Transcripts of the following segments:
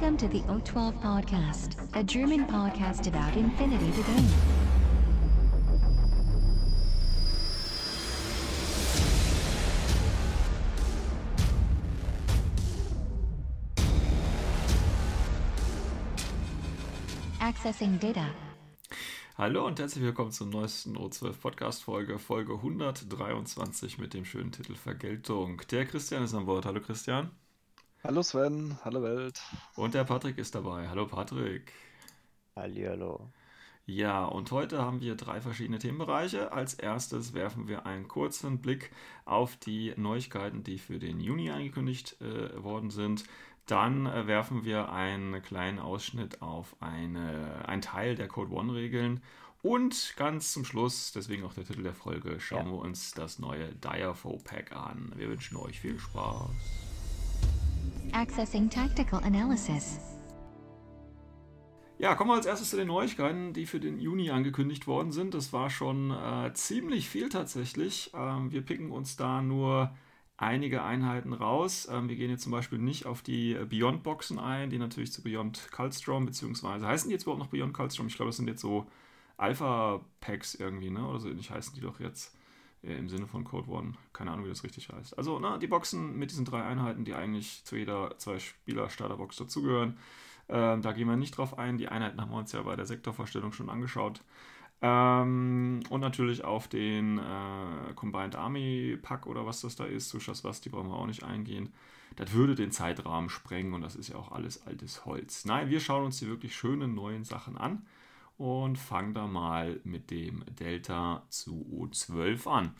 Welcome to the O12 Podcast, a German podcast about infinity to game. Accessing data. Hallo und herzlich willkommen zur neuesten O12 Podcast Folge, Folge 123 mit dem schönen Titel Vergeltung. Der Christian ist an Bord. Hallo Christian. Hallo Sven, hallo Welt. Und der Patrick ist dabei. Hallo Patrick. Hallihallo. Ja, und heute haben wir drei verschiedene Themenbereiche. Als erstes werfen wir einen kurzen Blick auf die Neuigkeiten, die für den Juni angekündigt äh, worden sind. Dann äh, werfen wir einen kleinen Ausschnitt auf eine, einen Teil der Code One-Regeln. Und ganz zum Schluss, deswegen auch der Titel der Folge, schauen Ja. wir uns das neue Direfo Pack an. Wir wünschen euch viel Spaß. Accessing tactical analysis. Ja, kommen wir als erstes zu den Neuigkeiten, die für den Juni angekündigt worden sind. Das war schon äh, ziemlich viel tatsächlich. Ähm, wir picken uns da nur einige Einheiten raus. Ähm, wir gehen jetzt zum Beispiel nicht auf die Beyond-Boxen ein, die natürlich zu Beyond Cultstrom, beziehungsweise heißen die jetzt überhaupt noch Beyond Cultstrom? Ich glaube, das sind jetzt so Alpha-Packs irgendwie, ne? Oder so ähnlich heißen die doch jetzt im Sinne von Code One. Keine Ahnung, wie das richtig heißt. Also, na, die Boxen mit diesen drei Einheiten, die eigentlich zu jeder Zwei-Spieler-Starterbox dazugehören. Ähm, da gehen wir nicht drauf ein. Die Einheiten haben wir uns ja bei der Sektorvorstellung schon angeschaut. Ähm, und natürlich auf den äh, Combined Army Pack oder was das da ist, Sushas was, die brauchen wir auch nicht eingehen. Das würde den Zeitrahmen sprengen und das ist ja auch alles altes Holz. Nein, wir schauen uns die wirklich schönen neuen Sachen an und fangen da mal mit dem Delta zu O12 an.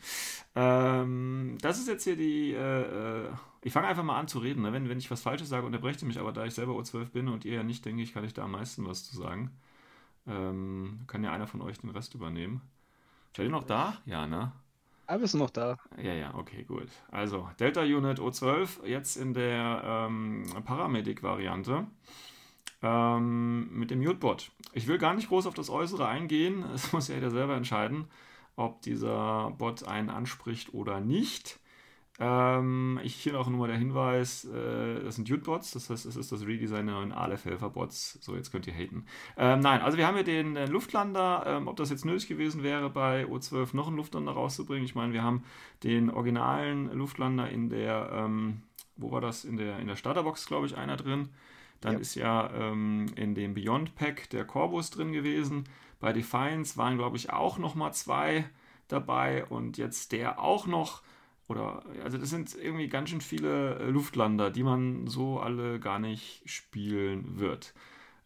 Ähm, das ist jetzt hier die. Äh, äh, ich fange einfach mal an zu reden. Ne? Wenn, wenn ich was Falsches sage, unterbrecht ihr mich, aber da ich selber O12 bin und ihr ja nicht, denke ich, kann ich da am meisten was zu sagen. Ähm, kann ja einer von euch den Rest übernehmen. Seid ihr noch da? Ja, ne? Aber ist noch da. Ja, ja, okay, gut. Also, Delta Unit O12, jetzt in der ähm, Paramedic-Variante ähm, mit dem Mutebot. Ich will gar nicht groß auf das Äußere eingehen. Es muss ja jeder selber entscheiden, ob dieser Bot einen anspricht oder nicht. Ähm, ich hier noch nur der Hinweis, äh, das sind Ute-Bots, das heißt, es ist das Redesign der neuen Aleph-Helfer-Bots. So, jetzt könnt ihr haten. Ähm, nein, also wir haben hier den äh, Luftlander. Ähm, ob das jetzt nötig gewesen wäre, bei O12 noch einen Luftlander rauszubringen. Ich meine, wir haben den originalen Luftlander in der, ähm, wo war das? In der, in der Starterbox, glaube ich, einer drin. Dann Ja. ist ja ähm, in dem Beyond Pack der Corvus drin gewesen. Bei Defiance waren, glaube ich, auch noch mal zwei dabei und jetzt der auch noch. Oder, also das sind irgendwie ganz schön viele äh, Luftlander, die man so alle gar nicht spielen wird.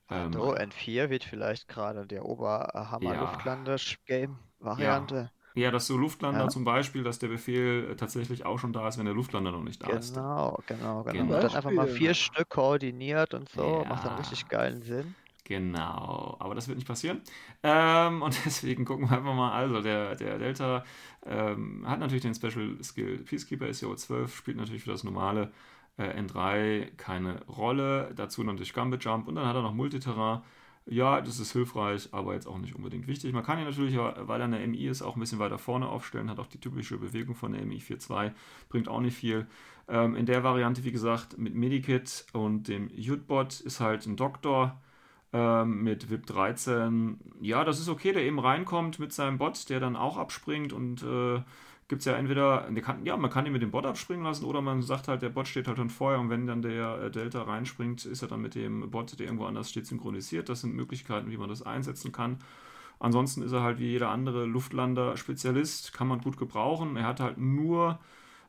Ähm, So, N4 wird vielleicht gerade der Oberhammer Ja. Luftlande-Game-Variante. ja, dass so Luftlander Ja. zum Beispiel, dass der Befehl äh, tatsächlich auch schon da ist, wenn der Luftlander noch nicht da ist. Genau, genau, genau. Genau. Und dann einfach mal vier Stück koordiniert und so. Macht dann Ja. richtig geilen Sinn. Genau, aber das wird nicht passieren. Ähm, und deswegen gucken wir einfach mal. Also, der, der Delta ähm, hat natürlich den Special Skill Peacekeeper, ist ja O12, spielt natürlich für das normale äh, N3 keine Rolle. Dazu natürlich Gambit Jump und dann hat er noch Multiterrain. Ja, das ist hilfreich, aber jetzt auch nicht unbedingt wichtig. Man kann ihn natürlich, weil er eine MI ist, auch ein bisschen weiter vorne aufstellen, hat auch die typische Bewegung von der MI 4.2, bringt auch nicht viel. Ähm, in der Variante, wie gesagt, mit Medikit und dem Jutbot ist halt ein Doktor ähm, mit VIP 13. Ja, das ist okay, der eben reinkommt mit seinem Bot, der dann auch abspringt und äh, gibt es ja entweder, der kann, ja, man kann ihn mit dem Bot abspringen lassen oder man sagt halt, der Bot steht halt schon vorher und wenn dann der äh, Delta reinspringt, ist er dann mit dem Bot, der irgendwo anders steht, synchronisiert. Das sind Möglichkeiten, wie man das einsetzen kann. Ansonsten ist er halt wie jeder andere Luftlander-Spezialist, kann man gut gebrauchen. Er hat halt nur,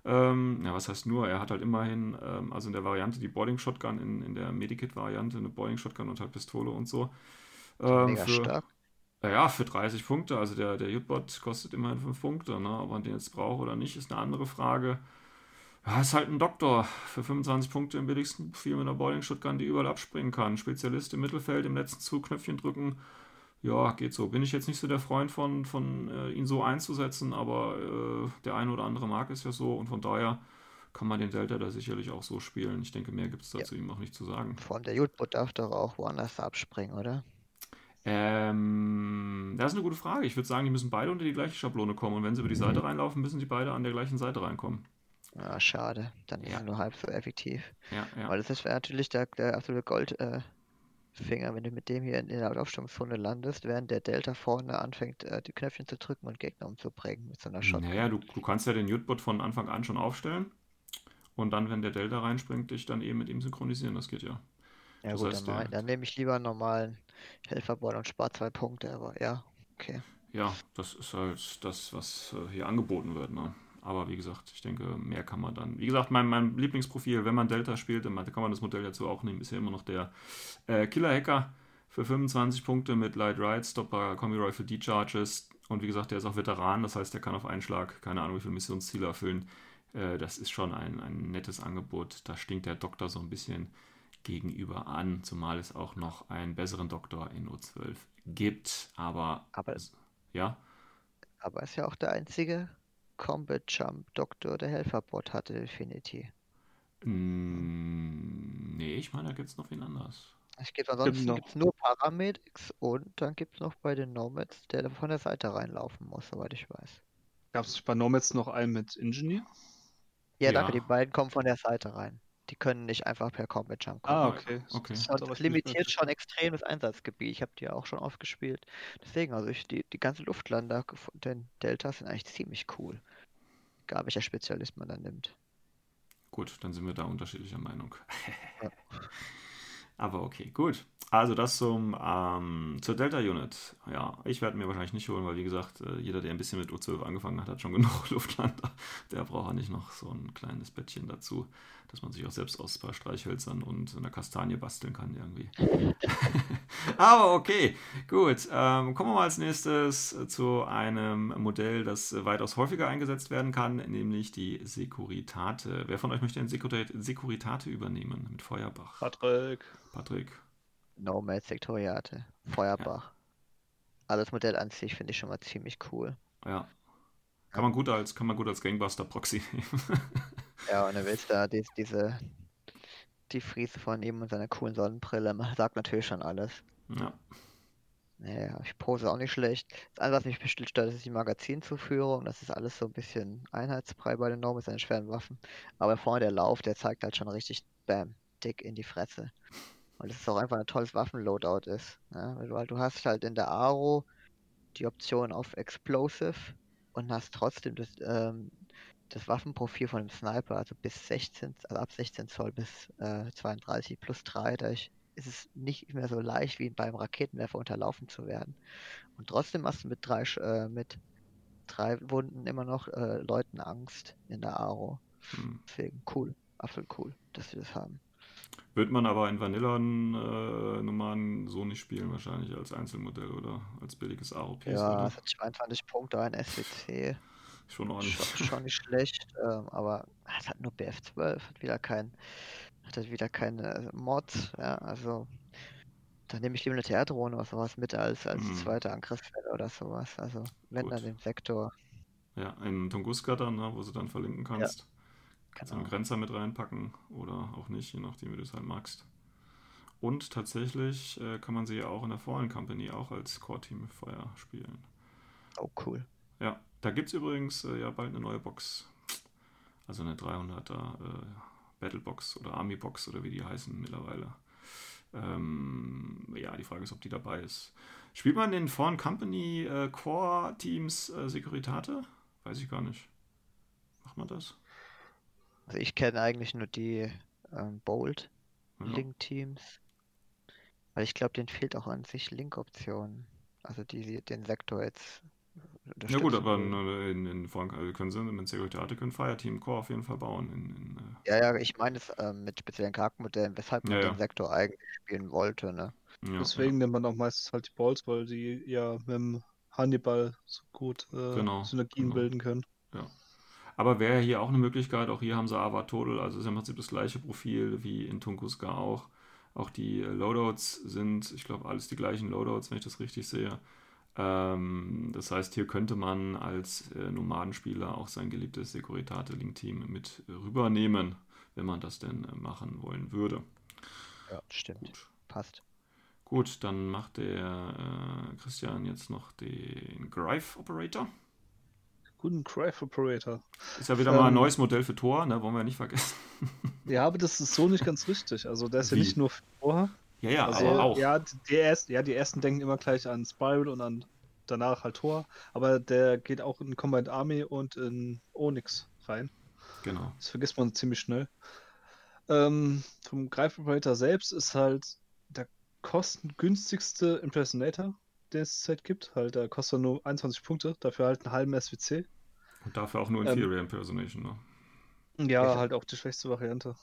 ähm, ja, was heißt nur? Er hat halt immerhin, ähm, also in der Variante die Boarding Shotgun, in, in der Medikit-Variante eine Boarding Shotgun und halt Pistole und so. Ähm, Mega für, stark. Ja, ja, für 30 Punkte. Also der, der Jutbot kostet immerhin 5 Punkte. Ne? Ob man den jetzt braucht oder nicht, ist eine andere Frage. Ja, ist halt ein Doktor für 25 Punkte im billigsten Profil mit einer Boarding Shotgun, die überall abspringen kann. Spezialist im Mittelfeld, im letzten Zug Knöpfchen drücken. Ja, geht so. Bin ich jetzt nicht so der Freund von, von äh, ihn so einzusetzen, aber äh, der eine oder andere mag es ja so und von daher kann man den Delta da sicherlich auch so spielen. Ich denke, mehr gibt es dazu ihm auch nicht zu sagen. Vor allem der Jutbot darf doch auch woanders abspringen, oder? Ähm, das ist eine gute Frage. Ich würde sagen, die müssen beide unter die gleiche Schablone kommen. Und wenn sie über die Seite reinlaufen, müssen sie beide an der gleichen Seite reinkommen. Ja, schade. Dann ist Ja. nur halb so effektiv. Ja, ja. Weil das wäre natürlich der, der absolute Goldfinger, äh, wenn du mit dem hier in, der Aufstellungszone landest, während der Delta vorne anfängt, äh, die Knöpfchen zu drücken und Gegner umzubringen mit so einer Shotgun. Naja, du, du kannst ja den Jutbot von Anfang an schon aufstellen und dann, wenn der Delta reinspringt, dich dann eben mit ihm synchronisieren. Das geht ja. Ja das gut, heißt, dann, dann nehme ich lieber einen normalen Helferball und spare zwei Punkte, aber ja, okay. Ja, das ist halt das, was äh, hier angeboten wird. Ne? Aber wie gesagt, ich denke, mehr kann man dann. Wie gesagt, mein, mein Lieblingsprofil, wenn man Delta spielt, dann kann man das Modell dazu auch nehmen, ist ja immer noch der äh, Killer-Hacker für 25 Punkte mit Light Ride, Stopper, Combi für D-Charges. Und wie gesagt, der ist auch Veteran, das heißt, der kann auf einen Schlag, keine Ahnung, wie viele Missionsziele erfüllen. Äh, das ist schon ein, ein nettes Angebot. Da stinkt der Doktor so ein bisschen gegenüber an, zumal es auch noch einen besseren Doktor in O12 gibt. Aber, Aber- ja, Aber ist ja auch der einzige Combat Jump Doktor, der Helferbot hatte, Infinity. Mm, nee, ich meine, da gibt es noch wen anders. Es gibt ansonsten noch. gibt's nur Paramedics und dann gibt es noch bei den Nomads, der von der Seite reinlaufen muss, soweit ich weiß. Gab es bei Nomads noch einen mit Engineer? Ja, danke, Ja. die beiden kommen von der Seite rein. Die können nicht einfach per Combat Jump kommen. Ah, okay. Okay. Das Und das limitiert schon extrem das Einsatzgebiet. Ich habe die ja auch schon oft gespielt. Deswegen, also ich, die, die ganze Luftlander von den Deltas sind eigentlich ziemlich cool. Egal welcher Spezialist man da nimmt. Gut, dann sind wir da unterschiedlicher Meinung. Ja. Aber okay, gut. Also das zum, ähm, zur Delta Unit. Ja, ich werde mir wahrscheinlich nicht holen, weil wie gesagt, äh, jeder, der ein bisschen mit U12 angefangen hat, hat schon genug Luftlander. Der braucht ja nicht noch so ein kleines Bettchen dazu, dass man sich auch selbst aus ein paar Streichhölzern und einer Kastanie basteln kann irgendwie. Aber okay, gut. Ähm, kommen wir mal als nächstes zu einem Modell, das weitaus häufiger eingesetzt werden kann, nämlich die Securitate. Wer von euch möchte den Securi- Securitate übernehmen mit Feuerbach? Patrick. Patrick. Nomad, Sektoriate, Feuerbach. Alles Modell an sich finde ich schon mal ziemlich cool. Ja. Kann man gut als, kann man gut als Gangbuster-Proxy nehmen. Ja, und er willst da dies, diese, die Friese von ihm und seiner coolen Sonnenbrille, man sagt natürlich schon alles. ja. Naja, ich pose auch nicht schlecht. Das Einzige, was mich bestimmt stört, ist die Magazinzuführung. Das ist alles so ein bisschen einheitsbrei bei den Norm mit seinen schweren Waffen. Aber vorne der Lauf, der zeigt halt schon richtig, bam, dick in die Fresse. Und das ist auch einfach ein tolles Waffenloadout ist. Ja, weil du, halt, du hast halt in der Aro die Option auf Explosive und hast trotzdem das, ähm, das Waffenprofil von dem Sniper, also bis 16, also ab 16 Zoll bis äh, 32 plus 3, dadurch ist es nicht mehr so leicht wie beim Raketenwerfer unterlaufen zu werden. Und trotzdem hast du mit drei, äh, mit drei Wunden immer noch äh, Leuten Angst in der Aro. Hm. Deswegen cool, absolut cool, dass sie das haben. Wird man aber in Vanilla-Nummern so nicht spielen, wahrscheinlich als Einzelmodell oder als billiges AOP. Ja, oder? es hat 22 Punkte, ein SWC. Schon ordentlich. Schon, schon nicht schlecht, ähm, aber es hat nur BF12, hat wieder kein, hat halt wieder keine Mods, ja, also da nehme ich lieber eine TR-Drohne oder sowas mit als, als Mhm. zweite Angriffswelle oder sowas. Also wenn dann Gut. den Sektor, Ja, in Tunguska dann, ne, wo du dann verlinken kannst. Kannst du einen genau. Grenzer mit reinpacken oder auch nicht, je nachdem, wie du es halt magst. Und tatsächlich äh, kann man sie ja auch in der Fallen Company auch als Core-Team Feuer spielen. Oh cool. Ja, da gibt es übrigens äh, ja bald eine neue Box. Also eine 300er äh, Battlebox oder Army Box oder wie die heißen mittlerweile. Ähm, ja, die Frage ist, ob die dabei ist. Spielt man in Foreign Company äh, Core Teams äh, Securitate? Weiß ich gar nicht. Macht man das? Also ich kenne eigentlich nur die ähm, Bold Ja. Link-Teams. Weil ich glaube, denen fehlt auch an sich Link-Optionen. Also die den Sektor jetzt Ja gut, aber in, in, Foreign also können sie mit Securitate können Fireteam Core auf jeden Fall bauen. In, in, äh, Ja, ja, ich meine es ähm, mit speziellen Charaktermodellen, weshalb man Ja, ja. den Sektor eigentlich spielen wollte, ne? ja, Deswegen nimmt man auch meistens halt die Balls, weil die ja mit dem Hannibal so gut äh, Genau, Synergien genau. bilden können. Aber wäre hier auch eine Möglichkeit, auch hier haben sie Ava Total, also ist im Prinzip das gleiche Profil wie in Tunguska auch. Auch die äh, Loadouts sind, ich glaube, alles die gleichen Loadouts, wenn ich das richtig sehe. Ähm, das heißt, hier könnte man als äh, Nomadenspieler auch sein geliebtes Securitate-Link-Team mit rübernehmen, wenn man das denn äh, machen wollen würde. Ja, stimmt. Gut. Passt. Gut, dann macht der äh, Christian jetzt noch den Greif Operator. guten Craft Operator. Ist ja wieder ähm, mal ein neues Modell für Tor, ne? wollen wir nicht vergessen. ja, aber das ist so nicht ganz richtig. Also der ist Wie? ja nicht nur für Tor. Ja, ja, also, aber auch. Ja die, ersten, ja, die ersten denken immer gleich an Spiral und an danach halt Tor, aber der geht auch in Combined Army und in Onyx rein. Genau. Das vergisst man ziemlich schnell. Ähm, vom Greif Operator selbst ist halt der kostengünstigste Impersonator, den es zurzeit gibt. Halt, der kostet nur 21 Punkte, dafür halt einen halben SWC. Und dafür auch nur Inferior ähm, Impersonation, ne? Ja, ja, halt auch die schwächste Variante.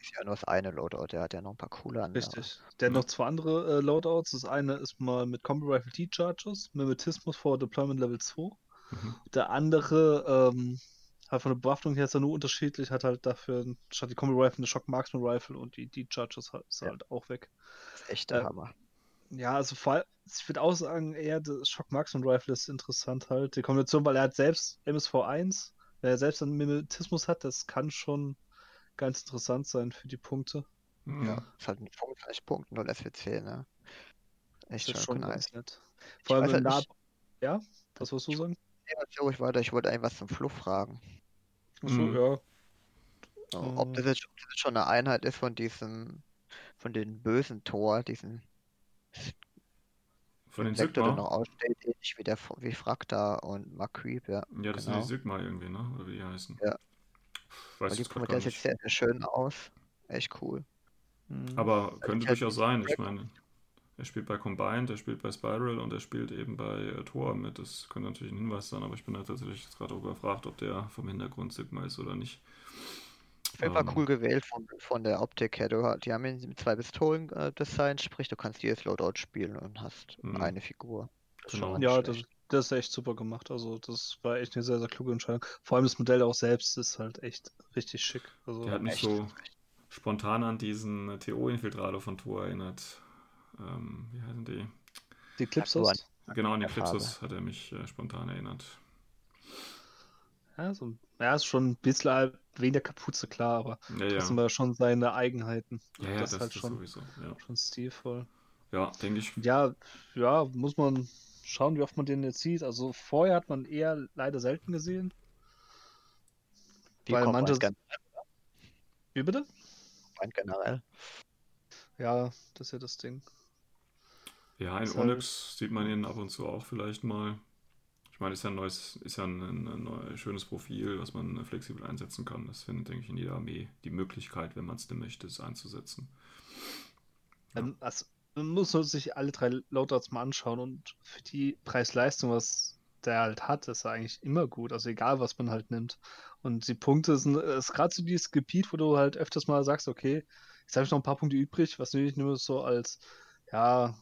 Ist ja nur das eine Loadout, der hat ja noch ein paar coole andere. Richtig. Der hat noch zwei andere äh, Loadouts. Das eine ist mal mit Combo Rifle T-Charges, Mimetismus vor Deployment Level 2. Mhm. Der andere ähm, Halt von der Bewaffnung her ist er nur unterschiedlich, hat halt dafür statt die Combo Rifle eine Shock Marksman Rifle und die, die Charges halt, ist ja. halt auch weg. Das ist echt der äh, Hammer. Ja, also vor allem, ich würde auch sagen, eher das Shock Marksman Rifle ist interessant halt. Die Kombination, weil er hat selbst MSV1, wenn er selbst einen Mimetismus hat, das kann schon ganz interessant sein für die Punkte. Mhm. Ja, ist halt mit 35 Punkten und SWC, ne? Echt das ist schon nice. nett. Vor allem, wenn halt Ja, was wolltest du sagen? Ja, ich weiter. Ich wollte eigentlich was zum Fluff fragen. Achso, mhm. ja. Ob das, jetzt, ob das jetzt schon eine Einheit ist von diesem, von den bösen Tor, diesen von den Sektor, der noch aussteht, ähnlich wie, der, wie Frakta und Macreep, ja. Ja, das genau. sind die Sigma irgendwie, ne? Oder wie die heißen. Ja. Weiß die kommt jetzt sehr, sehr schön aus. Echt cool. Mhm. Aber also könnte durchaus sein, ich meine. Er spielt bei Combined, er spielt bei Spiral und er spielt eben bei äh, Tor mit. Das könnte natürlich ein Hinweis sein, aber ich bin da tatsächlich gerade überfragt, ob der vom Hintergrund Sigma ist oder nicht. Fall ähm, cool gewählt von, von der Optik her. Du, die haben ihn mit zwei Pistolen äh, designt, sprich, du kannst jedes Loadout spielen und hast mhm. eine Figur. Das genau. Ja, das, das, ist echt super gemacht. Also, das war echt eine sehr, sehr kluge Entscheidung. Vor allem das Modell auch selbst ist halt echt richtig schick. Also, der hat mich so spontan an diesen TO-Infiltrator von Tor erinnert ähm, wie heißen die? Die Clipsos? Genau, an die Clipsos hat er mich äh, spontan erinnert. Ja, so, ja, ist schon ein bisschen wegen der Kapuze klar, aber ja, ja. trotzdem war schon seine Eigenheiten. Ja, ja das, das halt schon, sowieso. Ja. schon stilvoll. Ja, denke ich. Ja, ja, muss man schauen, wie oft man den jetzt sieht. Also vorher hat man eher leider selten gesehen. Wie weil manche. Wie bitte? Mein generell. Ja, das ist ja das Ding. Ja, in Onyx halt... sieht man ihn ab und zu auch vielleicht mal. Ich meine, ist ja ein neues, ist ja ein, ein, ein schönes Profil, was man flexibel einsetzen kann. Das findet, denke ich, in jeder Armee die Möglichkeit, wenn man es denn möchte, es einzusetzen. Ja. Ähm, also, man muss sich alle drei Loadouts mal anschauen und für die Preis-Leistung, was der halt hat, ist er eigentlich immer gut. Also egal, was man halt nimmt. Und die Punkte sind, ist gerade so dieses Gebiet, wo du halt öfters mal sagst, okay, jetzt habe ich noch ein paar Punkte übrig, was nehme ich nur so als, ja,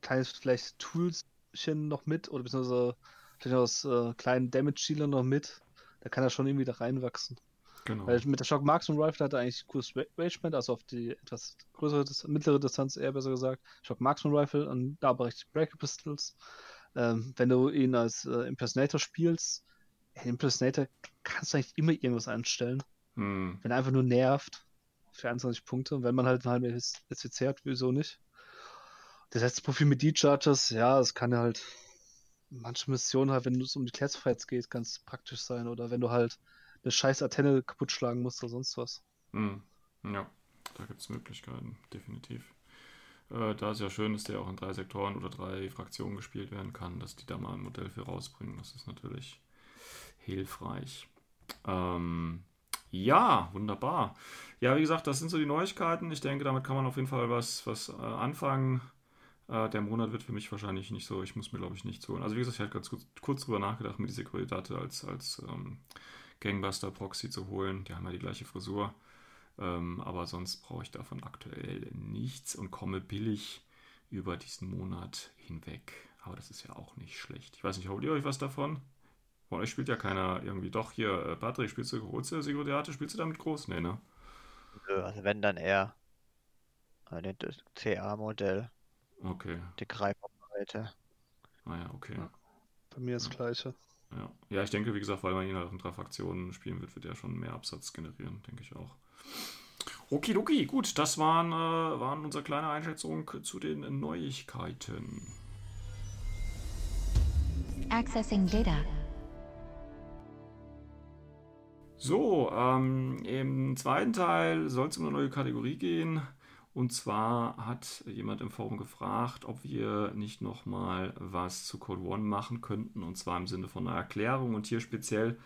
kleines vielleicht Toolschen noch mit oder beziehungsweise vielleicht das äh, kleinen Damage-Dealer noch mit. Da kann er schon irgendwie da reinwachsen. Genau. Weil mit der Shock Marksman Rifle hat er eigentlich cooles Rangement, also auf die etwas größere, mittlere Distanz eher besser gesagt. Shock Marksman Rifle und da aber richtig Breaker Pistols. Ähm, wenn du ihn als äh, Impersonator spielst, Impersonator kannst du eigentlich immer irgendwas anstellen. Hm. Wenn er einfach nur nervt für 21 Punkte. Und wenn man halt eine halbe SWC hat, wieso nicht? Das letzte Profil mit D-Chargers, ja, es kann ja halt manche Missionen halt, wenn es um die Classifieds geht, ganz praktisch sein. Oder wenn du halt eine scheiß Antenne kaputt schlagen musst oder sonst was. Hm. Ja, da gibt es Möglichkeiten, definitiv. Äh, da ist ja schön, dass der auch in drei Sektoren oder drei Fraktionen gespielt werden kann, dass die da mal ein Modell für rausbringen. Das ist natürlich hilfreich. Ähm, ja, wunderbar. Ja, wie gesagt, das sind so die Neuigkeiten. Ich denke, damit kann man auf jeden Fall was, was äh, anfangen. Äh, der Monat wird für mich wahrscheinlich nicht so, ich muss mir glaube ich nicht holen. Also wie gesagt, ich hatte ganz kurz, kurz drüber nachgedacht, mir die Securitate als, als ähm, Gangbuster-Proxy zu holen. Die haben ja die gleiche Frisur. Ähm, aber sonst brauche ich davon aktuell nichts und komme billig über diesen Monat hinweg. Aber das ist ja auch nicht schlecht. Ich weiß nicht, holt ihr euch was davon? Von euch spielt ja keiner irgendwie. Doch, hier, äh, Patrick, spielst du große Securitate? Spielst du damit groß? Nee, ne? Also wenn dann eher äh, das CA-Modell. Okay. Die Greifbreite. Ah ja, okay. Ja. Bei mir ist das gleiche. Ja. ja, ich denke, wie gesagt, weil man ihn halt in drei Fraktionen spielen wird, wird er schon mehr Absatz generieren, denke ich auch. Okidoki, gut, das waren, äh, waren unsere kleine Einschätzung zu den Neuigkeiten. Accessing Data. So, ähm, im zweiten Teil soll es um eine neue Kategorie gehen. Und zwar hat jemand im Forum gefragt, ob wir nicht nochmal was zu Code One machen könnten, und zwar im Sinne von einer Erklärung und hier speziell,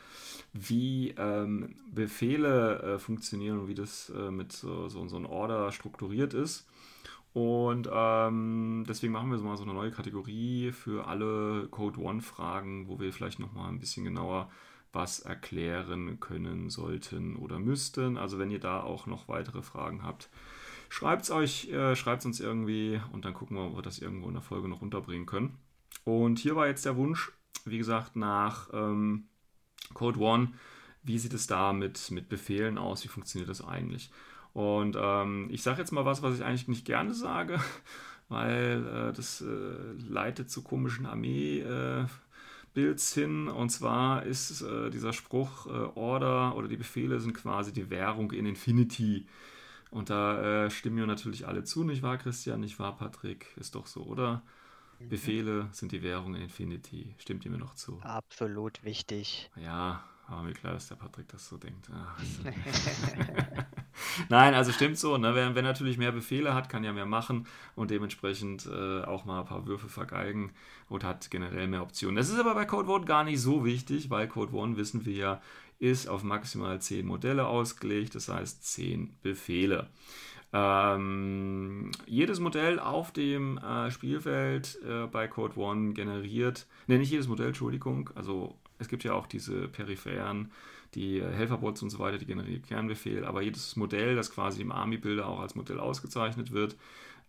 wie ähm, Befehle äh, funktionieren und wie das äh, mit so, so, so einem Order strukturiert ist. Und ähm, deswegen machen wir so mal so eine neue Kategorie für alle Code One-Fragen, wo wir vielleicht nochmal ein bisschen genauer was erklären können sollten oder müssten. Also wenn ihr da auch noch weitere Fragen habt, schreibt es euch, äh, schreibt es uns irgendwie und dann gucken wir, ob wir das irgendwo in der Folge noch unterbringen können. Und hier war jetzt der Wunsch, wie gesagt, nach ähm, Code One, wie sieht es da mit, mit Befehlen aus, wie funktioniert das eigentlich? Und ähm, ich sage jetzt mal was, was ich eigentlich nicht gerne sage, weil äh, das äh, leitet zu komischen Armee. Äh, hin. Und zwar ist äh, dieser Spruch, äh, Order oder die Befehle sind quasi die Währung in Infinity. Und da äh, stimmen wir natürlich alle zu, nicht wahr, Christian? Nicht wahr, Patrick? Ist doch so, oder? Mhm. Befehle sind die Währung in Infinity. Stimmt ihr mir noch zu? Absolut wichtig. Ja, war mir klar, dass der Patrick das so denkt. Ach, Nein, also stimmt so. Ne? Wer, wer, natürlich mehr Befehle hat, kann ja mehr machen und dementsprechend äh, auch mal ein paar Würfe vergeigen und hat generell mehr Optionen. Das ist aber bei Code One gar nicht so wichtig, weil Code One, wissen wir ja, ist auf maximal 10 Modelle ausgelegt, das heißt 10 Befehle. Ähm, jedes Modell auf dem äh, Spielfeld äh, bei Code One generiert, ne, nicht jedes Modell, Entschuldigung, also es gibt ja auch diese peripheren, die äh, Helferbots und so weiter, die generieren Kernbefehl, aber jedes Modell, das quasi im Army-Builder auch als Modell ausgezeichnet wird,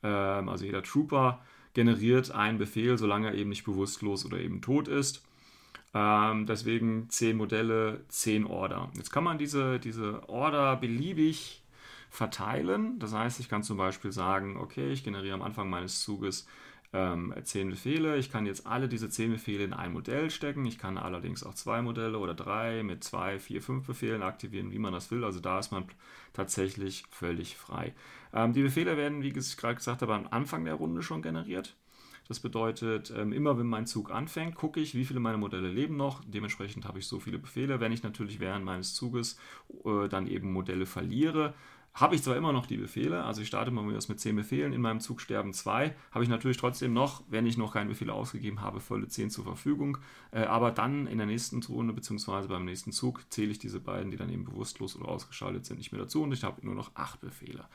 ähm, also jeder Trooper generiert einen Befehl, solange er eben nicht bewusstlos oder eben tot ist. Ähm, deswegen 10 Modelle, 10 Order. Jetzt kann man diese, diese Order beliebig verteilen. Das heißt, ich kann zum Beispiel sagen, okay, ich generiere am Anfang meines Zuges ähm, 10 Befehle. Ich kann jetzt alle diese 10 Befehle in ein Modell stecken. Ich kann allerdings auch zwei Modelle oder drei mit zwei, vier, fünf Befehlen aktivieren, wie man das will. Also da ist man tatsächlich völlig frei. Ähm, die Befehle werden, wie ich gerade gesagt habe, am Anfang der Runde schon generiert. Das bedeutet, ähm, immer wenn mein Zug anfängt, gucke ich, wie viele meiner Modelle leben noch. Dementsprechend habe ich so viele Befehle. Wenn ich natürlich während meines Zuges äh, dann eben Modelle verliere, habe ich zwar immer noch die Befehle, also ich starte mal mit 10 Befehlen, in meinem Zug sterben 2, habe ich natürlich trotzdem noch, wenn ich noch keine Befehle ausgegeben habe, volle 10 zur Verfügung. Äh, aber dann in der nächsten Runde, beziehungsweise beim nächsten Zug, zähle ich diese beiden, die dann eben bewusstlos oder ausgeschaltet sind, nicht mehr dazu und ich habe nur noch 8 Befehle.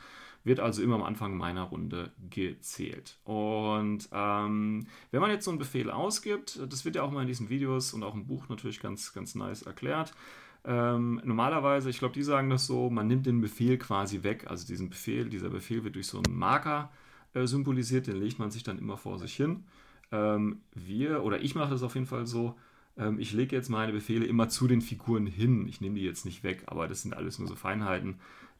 Wird also immer am Anfang meiner Runde gezählt. Und ähm, wenn man jetzt so einen Befehl ausgibt, das wird ja auch mal in diesen Videos und auch im Buch natürlich ganz, ganz nice erklärt, ähm, normalerweise, ich glaube, die sagen das so, man nimmt den Befehl quasi weg. Also diesen Befehl, dieser Befehl wird durch so einen Marker äh, symbolisiert, den legt man sich dann immer vor sich hin. Ähm, wir, oder ich mache das auf jeden Fall so, ähm, ich lege jetzt meine Befehle immer zu den Figuren hin. Ich nehme die jetzt nicht weg, aber das sind alles nur so Feinheiten.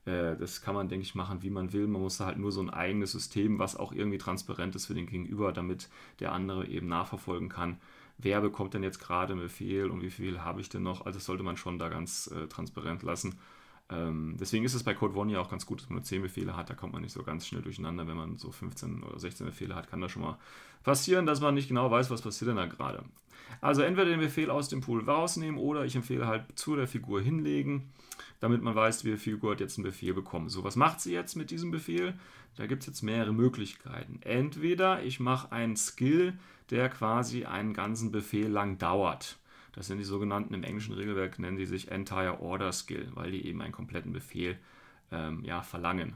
Äh, das kann man, denke ich, machen, wie man will. Man muss da halt nur so ein eigenes System, was auch irgendwie transparent ist für den Gegenüber, damit der andere eben nachverfolgen kann, wer bekommt denn jetzt gerade einen Befehl und wie viel habe ich denn noch. Also das sollte man schon da ganz äh, transparent lassen. Ähm, deswegen ist es bei Code One ja auch ganz gut, dass man nur 10 Befehle hat. Da kommt man nicht so ganz schnell durcheinander. Wenn man so 15 oder 16 Befehle hat, kann das schon mal passieren, dass man nicht genau weiß, was passiert denn da gerade. Also entweder den Befehl aus dem Pool rausnehmen oder ich empfehle halt zu der Figur hinlegen, damit man weiß, wie die Figur hat jetzt einen Befehl bekommen. So, was macht sie jetzt mit diesem Befehl? Da gibt es jetzt mehrere Möglichkeiten. Entweder ich mache einen Skill, der quasi einen ganzen Befehl lang dauert. Das sind die sogenannten, im englischen Regelwerk nennen die sich Entire Order Skill, weil die eben einen kompletten Befehl ähm, ja, verlangen.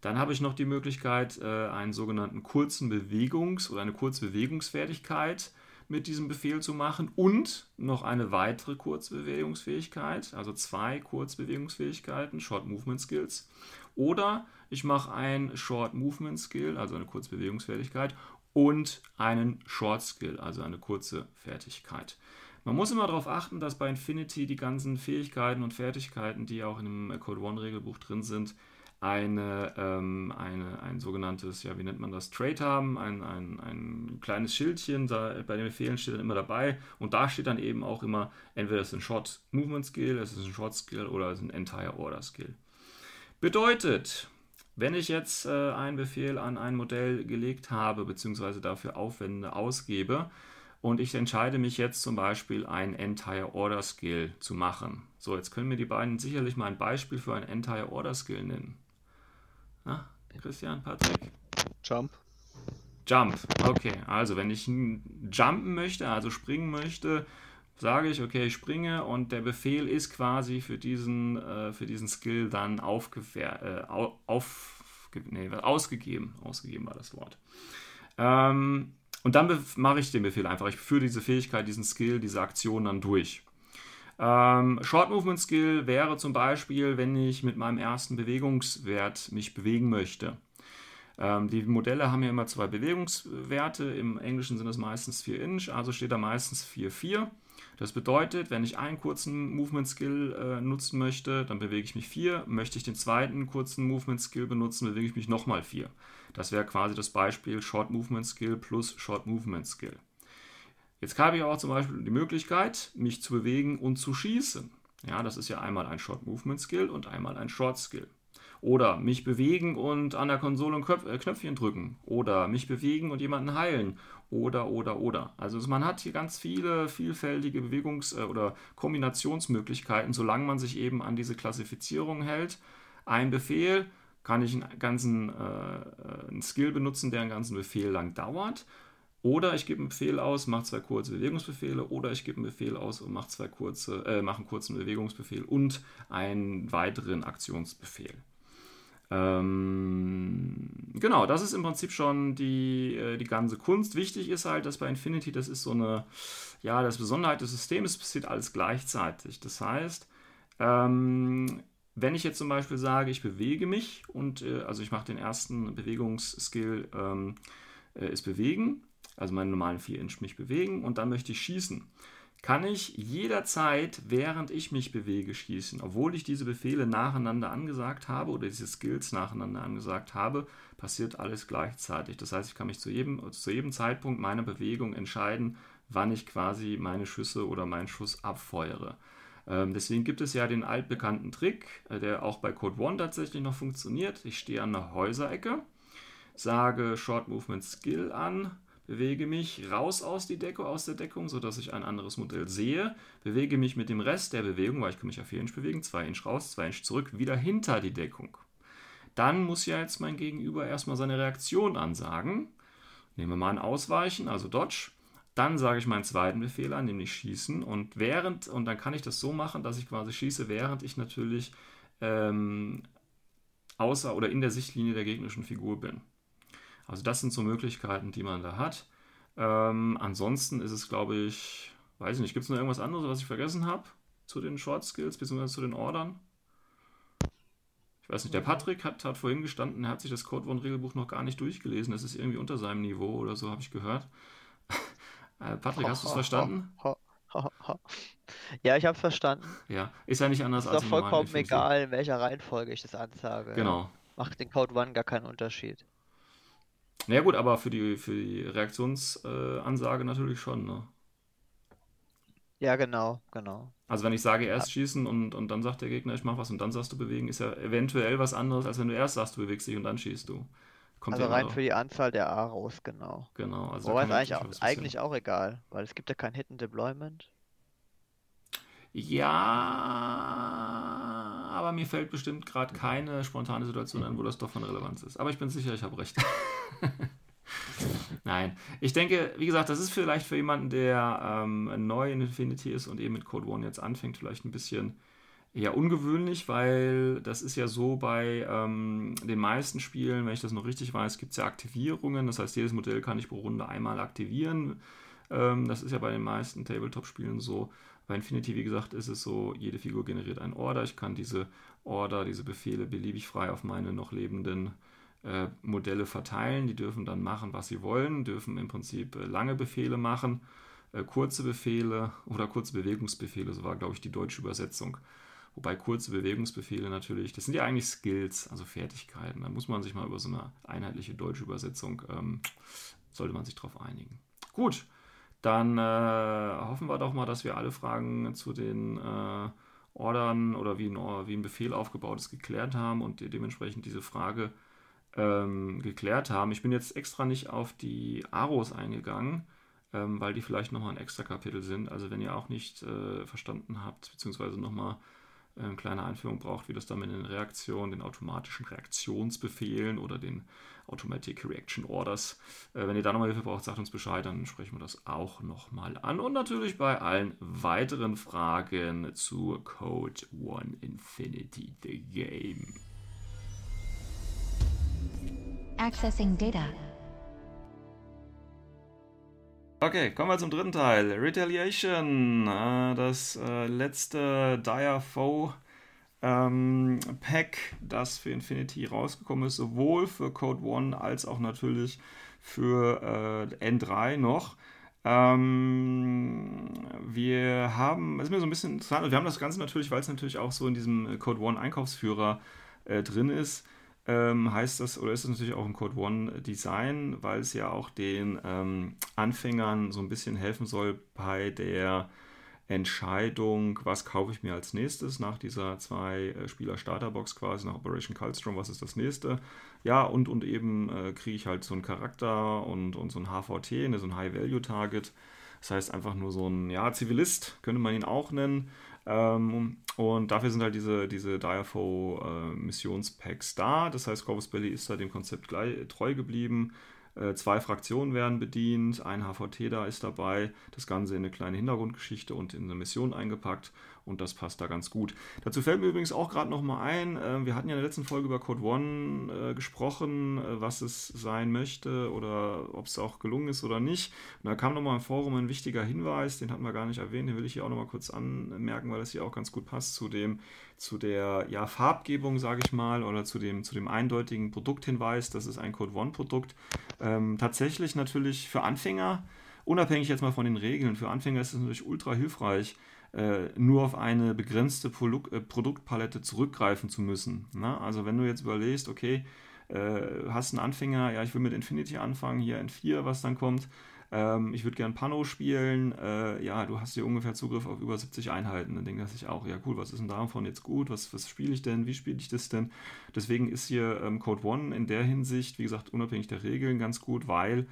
Dann habe ich noch die Möglichkeit, äh, einen sogenannten kurzen Bewegungs- oder eine Kurzbewegungsfertigkeit mit diesem Befehl zu machen und noch eine weitere Kurzbewegungsfähigkeit, also zwei Kurzbewegungsfähigkeiten, Short Movement Skills. Oder ich mache ein Short Movement Skill, also eine Kurzbewegungsfertigkeit und einen Short Skill, also eine kurze Fertigkeit. Man muss immer darauf achten, dass bei Infinity die ganzen Fähigkeiten und Fertigkeiten, die auch in dem Code One Regelbuch drin sind, eine, ähm, eine, ein sogenanntes, ja, wie nennt man das, Trade haben, ein, ein, ein kleines Schildchen, da, bei den Befehlen steht dann immer dabei und da steht dann eben auch immer, entweder es ist ein Short Movement Skill, es ist ein Short Skill oder es ist ein Entire Order Skill. Bedeutet, wenn ich jetzt äh, einen Befehl an ein Modell gelegt habe, beziehungsweise dafür Aufwände ausgebe, und ich entscheide mich jetzt zum Beispiel ein Entire Order Skill zu machen. So, jetzt können mir die beiden sicherlich mal ein Beispiel für ein Entire Order Skill nennen. Na, Christian, Patrick? Jump. Jump, okay. Also wenn ich jumpen möchte, also springen möchte, sage ich, okay, ich springe und der Befehl ist quasi für diesen, äh, für diesen Skill dann aufgewehr, äh, auf, nee, ausgegeben. Ausgegeben war das Wort. Ähm, und dann mache ich den Befehl einfach. Ich führe diese Fähigkeit, diesen Skill, diese Aktion dann durch. Ähm, Short Movement Skill wäre zum Beispiel, wenn ich mit meinem ersten Bewegungswert mich bewegen möchte. Ähm, die Modelle haben ja immer zwei Bewegungswerte. Im Englischen sind es meistens 4 Inch, also steht da meistens 4,4. Das bedeutet, wenn ich einen kurzen Movement Skill äh, nutzen möchte, dann bewege ich mich 4. Möchte ich den zweiten kurzen Movement Skill benutzen, bewege ich mich nochmal 4. Das wäre quasi das Beispiel Short Movement Skill plus Short Movement Skill. Jetzt habe ich auch zum Beispiel die Möglichkeit, mich zu bewegen und zu schießen. Ja, das ist ja einmal ein Short Movement Skill und einmal ein Short Skill. Oder mich bewegen und an der Konsole ein äh, Knöpfchen drücken. Oder mich bewegen und jemanden heilen. Oder, oder, oder. Also man hat hier ganz viele vielfältige Bewegungs- äh, oder Kombinationsmöglichkeiten, solange man sich eben an diese Klassifizierung hält. Ein Befehl kann ich einen ganzen äh, äh, einen Skill benutzen, der einen ganzen Befehl lang dauert. Oder ich gebe einen Befehl aus, mache zwei kurze Bewegungsbefehle, oder ich gebe einen Befehl aus und mache zwei kurze, äh, mache einen kurzen Bewegungsbefehl und einen weiteren Aktionsbefehl. Ähm, genau, das ist im Prinzip schon die, äh, die ganze Kunst. Wichtig ist halt, dass bei Infinity, das ist so eine, ja, das Besonderheit des Systems, passiert alles gleichzeitig. Das heißt, ähm, wenn ich jetzt zum Beispiel sage, ich bewege mich und äh, also ich mache den ersten Bewegungsskill, ähm, äh, ist bewegen, also meinen normalen 4 Inch mich bewegen und dann möchte ich schießen kann ich jederzeit, während ich mich bewege, schießen. Obwohl ich diese Befehle nacheinander angesagt habe oder diese Skills nacheinander angesagt habe, passiert alles gleichzeitig. Das heißt, ich kann mich zu jedem, zu jedem Zeitpunkt meiner Bewegung entscheiden, wann ich quasi meine Schüsse oder meinen Schuss abfeuere. Ähm, deswegen gibt es ja den altbekannten Trick, äh, der auch bei Code One tatsächlich noch funktioniert. Ich stehe an der Häuserecke, sage Short Movement Skill an, bewege mich raus aus, die Deckung, aus der Deckung, sodass ich ein anderes Modell sehe, bewege mich mit dem Rest der Bewegung, weil ich kann mich auf 4 Inch bewegen, 2 Inch raus, 2 Inch zurück, wieder hinter die Deckung. Dann muss ja jetzt mein Gegenüber erstmal seine Reaktion ansagen. Nehmen wir mal ein Ausweichen, also Dodge. Dann sage ich meinen zweiten Befehl an, nämlich Schießen. Und während, und dann kann ich das so machen, dass ich quasi schieße, während ich natürlich ähm, außer oder in der Sichtlinie der gegnerischen Figur bin. Also das sind so Möglichkeiten, die man da hat. Ähm, ansonsten ist es, glaube ich, weiß ich nicht, gibt es noch irgendwas anderes, was ich vergessen habe zu den Short Skills bzw. zu den Ordern? Ich weiß nicht, der Patrick hat, hat vorhin gestanden, er hat sich das Code One Regelbuch noch gar nicht durchgelesen. Das ist irgendwie unter seinem Niveau oder so, habe ich gehört. Äh, Patrick, hast du es verstanden? Ja, ich habe verstanden. Ja, ist ja nicht anders ist als doch vollkommen egal, in welcher Reihenfolge ich das ansage. Genau. Macht den Code One gar keinen Unterschied. Na ja, gut, aber für die, für die Reaktionsansage äh, natürlich schon, ne? Ja, genau, genau. Also wenn ich sage erst schießen und, und dann sagt der Gegner, ich mach was und dann sagst du bewegen, ist ja eventuell was anderes, als wenn du erst sagst, du bewegst dich und dann schießt du. Kommt also rein für die Anzahl der Aros, genau. Genau. Also Wobei es eigentlich, auch, eigentlich auch egal, weil es gibt ja kein Hidden Deployment. Ja, aber mir fällt bestimmt gerade keine spontane Situation ein, wo das doch von Relevanz ist. Aber ich bin sicher, ich habe recht. Nein, ich denke, wie gesagt, das ist vielleicht für jemanden, der ähm, neu in Infinity ist und eben mit Code One jetzt anfängt, vielleicht ein bisschen eher ungewöhnlich, weil das ist ja so bei ähm, den meisten Spielen, wenn ich das noch richtig weiß, gibt es ja Aktivierungen. Das heißt, jedes Modell kann ich pro Runde einmal aktivieren. Ähm, das ist ja bei den meisten Tabletop-Spielen so. Bei Infinity, wie gesagt, ist es so, jede Figur generiert einen Order. Ich kann diese Order, diese Befehle beliebig frei auf meine noch lebenden äh, Modelle verteilen. Die dürfen dann machen, was sie wollen, dürfen im Prinzip äh, lange Befehle machen, äh, kurze Befehle oder kurze Bewegungsbefehle, so war, glaube ich, die deutsche Übersetzung. Wobei kurze Bewegungsbefehle natürlich, das sind ja eigentlich Skills, also Fertigkeiten. Da muss man sich mal über so eine einheitliche deutsche Übersetzung, ähm, sollte man sich darauf einigen. Gut, dann äh, hoffen wir doch mal, dass wir alle Fragen zu den äh, Ordern oder wie ein, wie ein Befehl aufgebaut ist, geklärt haben und dementsprechend diese Frage ähm, geklärt haben. Ich bin jetzt extra nicht auf die Aros eingegangen, ähm, weil die vielleicht nochmal ein extra Kapitel sind. Also wenn ihr auch nicht äh, verstanden habt, beziehungsweise nochmal äh, eine kleine Einführung braucht, wie das dann mit den Reaktionen, den automatischen Reaktionsbefehlen oder den Automatic Reaction Orders. Äh, wenn ihr da nochmal Hilfe braucht, sagt uns Bescheid, dann sprechen wir das auch nochmal an. Und natürlich bei allen weiteren Fragen zu Code One Infinity, the Game. Accessing data. Okay, kommen wir zum dritten Teil. Retaliation, äh, das äh, letzte Dire Foe ähm, Pack, das für Infinity rausgekommen ist, sowohl für Code One als auch natürlich für äh, N3 noch. Ähm, wir haben, das ist mir so ein bisschen interessant, wir haben das Ganze natürlich, weil es natürlich auch so in diesem Code One Einkaufsführer äh, drin ist, ähm, heißt das, oder ist es natürlich auch im Code One Design, weil es ja auch den ähm, Anfängern so ein bisschen helfen soll bei der Entscheidung, was kaufe ich mir als nächstes nach dieser zwei äh, quasi, nach Operation Cultstrom, was ist das nächste? Ja, und, und eben äh, kriege ich halt so einen Charakter und, und so ein HVT, ne, so ein High-Value-Target. Das heißt einfach nur so ein, ja, Zivilist könnte man ihn auch nennen. Ähm, und dafür sind halt diese, diese Direfo äh, Missionspacks da. Das heißt, Corvus Belly ist da dem Konzept gleich, treu geblieben. Äh, zwei Fraktionen werden bedient, ein HVT da ist dabei, das Ganze in eine kleine Hintergrundgeschichte und in eine Mission eingepackt und das passt da ganz gut. Dazu fällt mir übrigens auch gerade nochmal ein, äh, wir hatten ja in der letzten Folge über Code One äh, gesprochen, äh, was es sein möchte oder ob es auch gelungen ist oder nicht. Und da kam nochmal im Forum ein wichtiger Hinweis, den hatten wir gar nicht erwähnt, den will ich hier auch nochmal kurz anmerken, weil das hier auch ganz gut passt zu dem zu der ja, Farbgebung, sage ich mal, oder zu dem, zu dem eindeutigen Produkthinweis, das ist ein Code One-Produkt. Ähm, tatsächlich natürlich für Anfänger, unabhängig jetzt mal von den Regeln, für Anfänger ist es natürlich ultra hilfreich, äh, nur auf eine begrenzte Pro äh, Produktpalette zurückgreifen zu müssen. Ne? Also wenn du jetzt überlegst, okay, äh, hast einen Anfänger, ja, ich will mit Infinity anfangen, hier N4, was dann kommt, ähm, ich würde gern Pano spielen, äh, ja, du hast hier ungefähr Zugriff auf über 70 Einheiten. Dann denke ich auch, ja cool, was ist denn davon jetzt gut, was, was spiele ich denn, wie spiele ich das denn? Deswegen ist hier ähm, Code One in der Hinsicht, wie gesagt, unabhängig der Regeln ganz gut, weil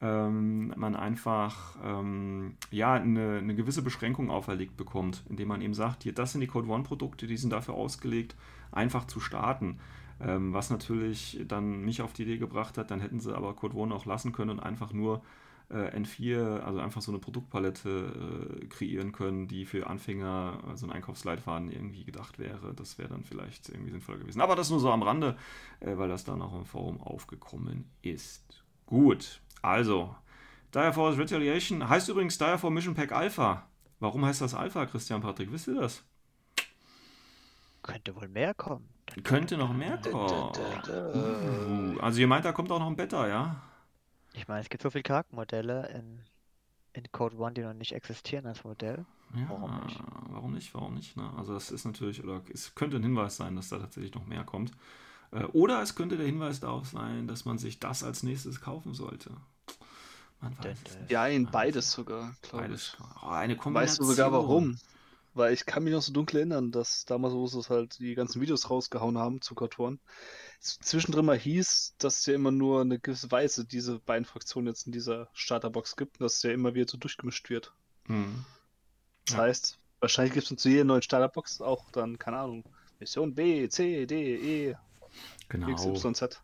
ähm, man einfach ähm, ja, eine, eine, gewisse Beschränkung auferlegt bekommt, indem man eben sagt, hier, das sind die Code One-Produkte, die sind dafür ausgelegt, einfach zu starten. Ähm, was natürlich dann mich auf die Idee gebracht hat, dann hätten sie aber Code One auch lassen können und einfach nur äh, N4, also einfach so eine Produktpalette äh, kreieren können, die für Anfänger, so also ein Einkaufsleitfaden irgendwie gedacht wäre. Das wäre dann vielleicht irgendwie sinnvoller gewesen. Aber das nur so am Rande, äh, weil das dann auch im Forum aufgekommen ist. Gut, also, Dire Force Retaliation heißt übrigens Dire for Mission Pack Alpha. Warum heißt das Alpha, Christian Patrick? Wisst ihr das? Könnte wohl mehr kommen. Könnte noch mehr kommen. Uh, also ihr meint, da kommt auch noch ein Beta, ja? Ich meine, es gibt so viele Charaktermodelle in, in Code One, die noch nicht existieren als Modell. Ja, warum nicht? Warum nicht? Warum nicht? Ne? Also das ist natürlich, oder es könnte ein Hinweis sein, dass da tatsächlich noch mehr kommt. Äh, oder es könnte der Hinweis darauf sein, dass man sich das als nächstes kaufen sollte. Man weiß Ja, in beides sogar, glaube ich. Oh, eine Kombination. Weißt du sogar warum? Weil ich kann mich noch so dunkel erinnern, dass damals, wo sie halt die ganzen Videos rausgehauen haben zu Kotoren, zwischendrin mal hieß, dass es ja immer nur eine gewisse Weise diese beiden Fraktionen jetzt in dieser Starterbox gibt und dass es ja immer wieder so durchgemischt wird. Hm. Das ja. heißt, wahrscheinlich gibt es zu jeder neuen Starterbox auch dann, keine Ahnung, Mission B, C, D, E, genau. X, Y, Z.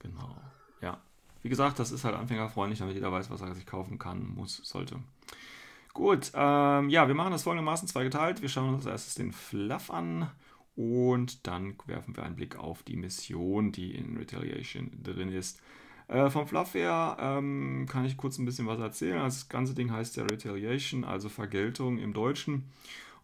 Genau, ja. Wie gesagt, das ist halt anfängerfreundlich, damit jeder weiß, was er sich kaufen kann, muss, sollte. Gut, ähm, ja, wir machen das folgendermaßen zweigeteilt. Wir schauen uns als erstes den Fluff an und dann werfen wir einen Blick auf die Mission, die in Retaliation drin ist. Äh, vom Fluff her ähm, kann ich kurz ein bisschen was erzählen. Das ganze Ding heißt ja Retaliation, also Vergeltung im Deutschen.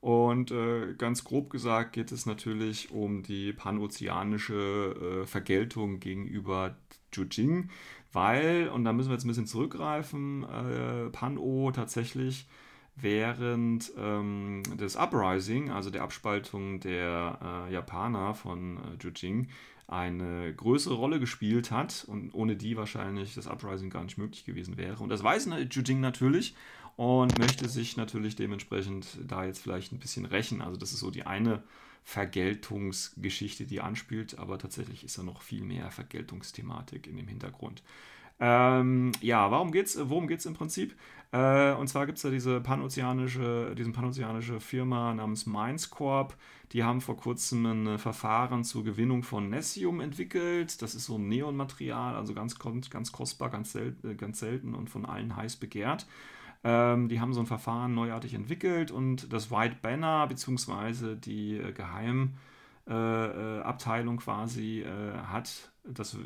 Und äh, ganz grob gesagt geht es natürlich um die panozeanische äh, Vergeltung gegenüber Jujing, weil, und da müssen wir jetzt ein bisschen zurückgreifen, äh, Pan-O tatsächlich während ähm, des Uprising, also der Abspaltung der äh, Japaner von äh, Jujing, eine größere Rolle gespielt hat und ohne die wahrscheinlich das Uprising gar nicht möglich gewesen wäre. Und das weiß Jujing natürlich und möchte sich natürlich dementsprechend da jetzt vielleicht ein bisschen rächen. Also das ist so die eine Vergeltungsgeschichte, die anspielt, aber tatsächlich ist da noch viel mehr Vergeltungsthematik in dem Hintergrund. Ähm, ja, warum geht's, worum geht es im Prinzip? Äh, und zwar gibt es da diese panozeanische, diese panozeanische Firma namens Mainz Corp. Die haben vor kurzem ein Verfahren zur Gewinnung von Nessium entwickelt. Das ist so ein Neonmaterial, also ganz, ganz kostbar, ganz, sel äh, ganz selten und von allen heiß begehrt. Ähm, die haben so ein Verfahren neuartig entwickelt und das White Banner bzw. die äh, Geheimabteilung äh, quasi äh, hat das, äh,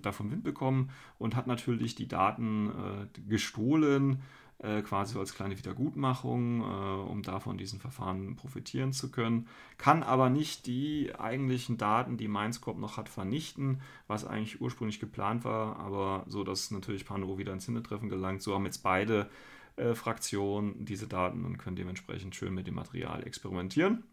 davon Wind bekommen und hat natürlich die Daten äh, gestohlen äh, quasi als kleine Wiedergutmachung, äh, um davon diesen Verfahren profitieren zu können. Kann aber nicht die eigentlichen Daten, die Mindscope noch hat, vernichten, was eigentlich ursprünglich geplant war, aber so, dass natürlich Pano wieder ins Hintertreffen gelangt. So haben jetzt beide äh, Fraktionen diese Daten und können dementsprechend schön mit dem Material experimentieren.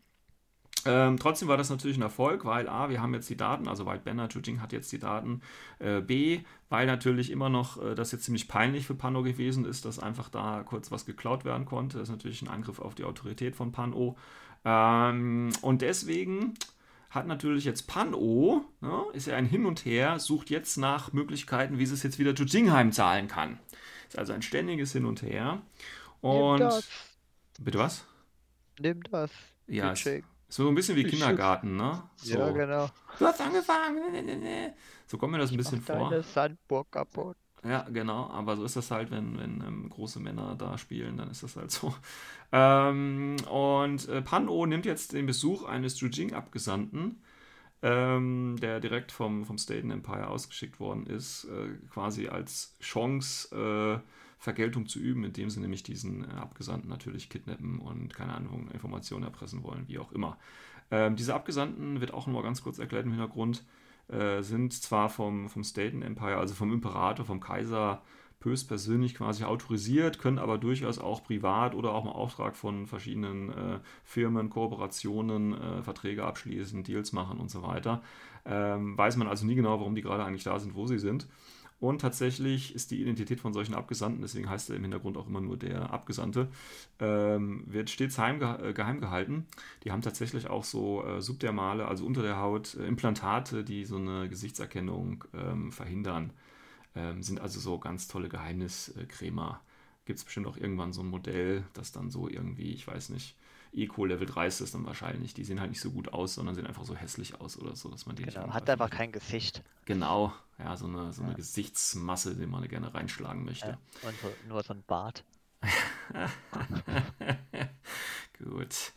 Ähm, trotzdem war das natürlich ein Erfolg, weil A, wir haben jetzt die Daten, also White Banner Shooting hat jetzt die Daten. Äh, B, weil natürlich immer noch äh, das jetzt ziemlich peinlich für Pano gewesen ist, dass einfach da kurz was geklaut werden konnte. Das ist natürlich ein Angriff auf die Autorität von Pano. Ähm, und deswegen hat natürlich jetzt Pano, ne, ist ja ein Hin und Her, sucht jetzt nach Möglichkeiten, wie sie es jetzt wieder zu Jingheim zahlen kann. Ist also ein ständiges Hin und Her. Und. Bitte was? Nimm das. Ja, es, so ein bisschen wie ich Kindergarten, ne? So. Ja, genau. Du hast angefangen. So kommt mir das ein bisschen vor. Deine Sandburg kaputt. Ja, genau, aber so ist das halt, wenn, wenn ähm, große Männer da spielen, dann ist das halt so. Ähm, und äh, Pan-O nimmt jetzt den Besuch eines Jujing-Abgesandten, ähm, der direkt vom, vom Staten Empire ausgeschickt worden ist, äh, quasi als Chance, äh, Vergeltung zu üben, indem sie nämlich diesen äh, Abgesandten natürlich kidnappen und keine Ahnung, Informationen erpressen wollen, wie auch immer. Ähm, diese Abgesandten, wird auch nochmal ganz kurz erklärt im Hintergrund, äh, sind zwar vom, vom Staten Empire, also vom Imperator, vom Kaiser höchstpersönlich quasi autorisiert, können aber durchaus auch privat oder auch im Auftrag von verschiedenen äh, Firmen, Kooperationen, äh, Verträge abschließen, Deals machen und so weiter. Ähm, weiß man also nie genau, warum die gerade eigentlich da sind, wo sie sind. Und tatsächlich ist die Identität von solchen Abgesandten, deswegen heißt er im Hintergrund auch immer nur der Abgesandte, ähm, wird stets heimge äh, geheim gehalten. Die haben tatsächlich auch so äh, subdermale, also unter der Haut, äh, Implantate, die so eine Gesichtserkennung ähm, verhindern. Ähm, sind also so ganz tolle Geheimniskrämer. Gibt es bestimmt auch irgendwann so ein Modell, das dann so irgendwie, ich weiß nicht, Eco Level 3 ist dann wahrscheinlich. Die sehen halt nicht so gut aus, sondern sehen einfach so hässlich aus oder so, dass man die genau, nicht hat einfach kein Gesicht. Genau, ja, so eine, so eine ja. Gesichtsmasse, die man gerne reinschlagen möchte. Ja, und so, nur so ein Bart. gut.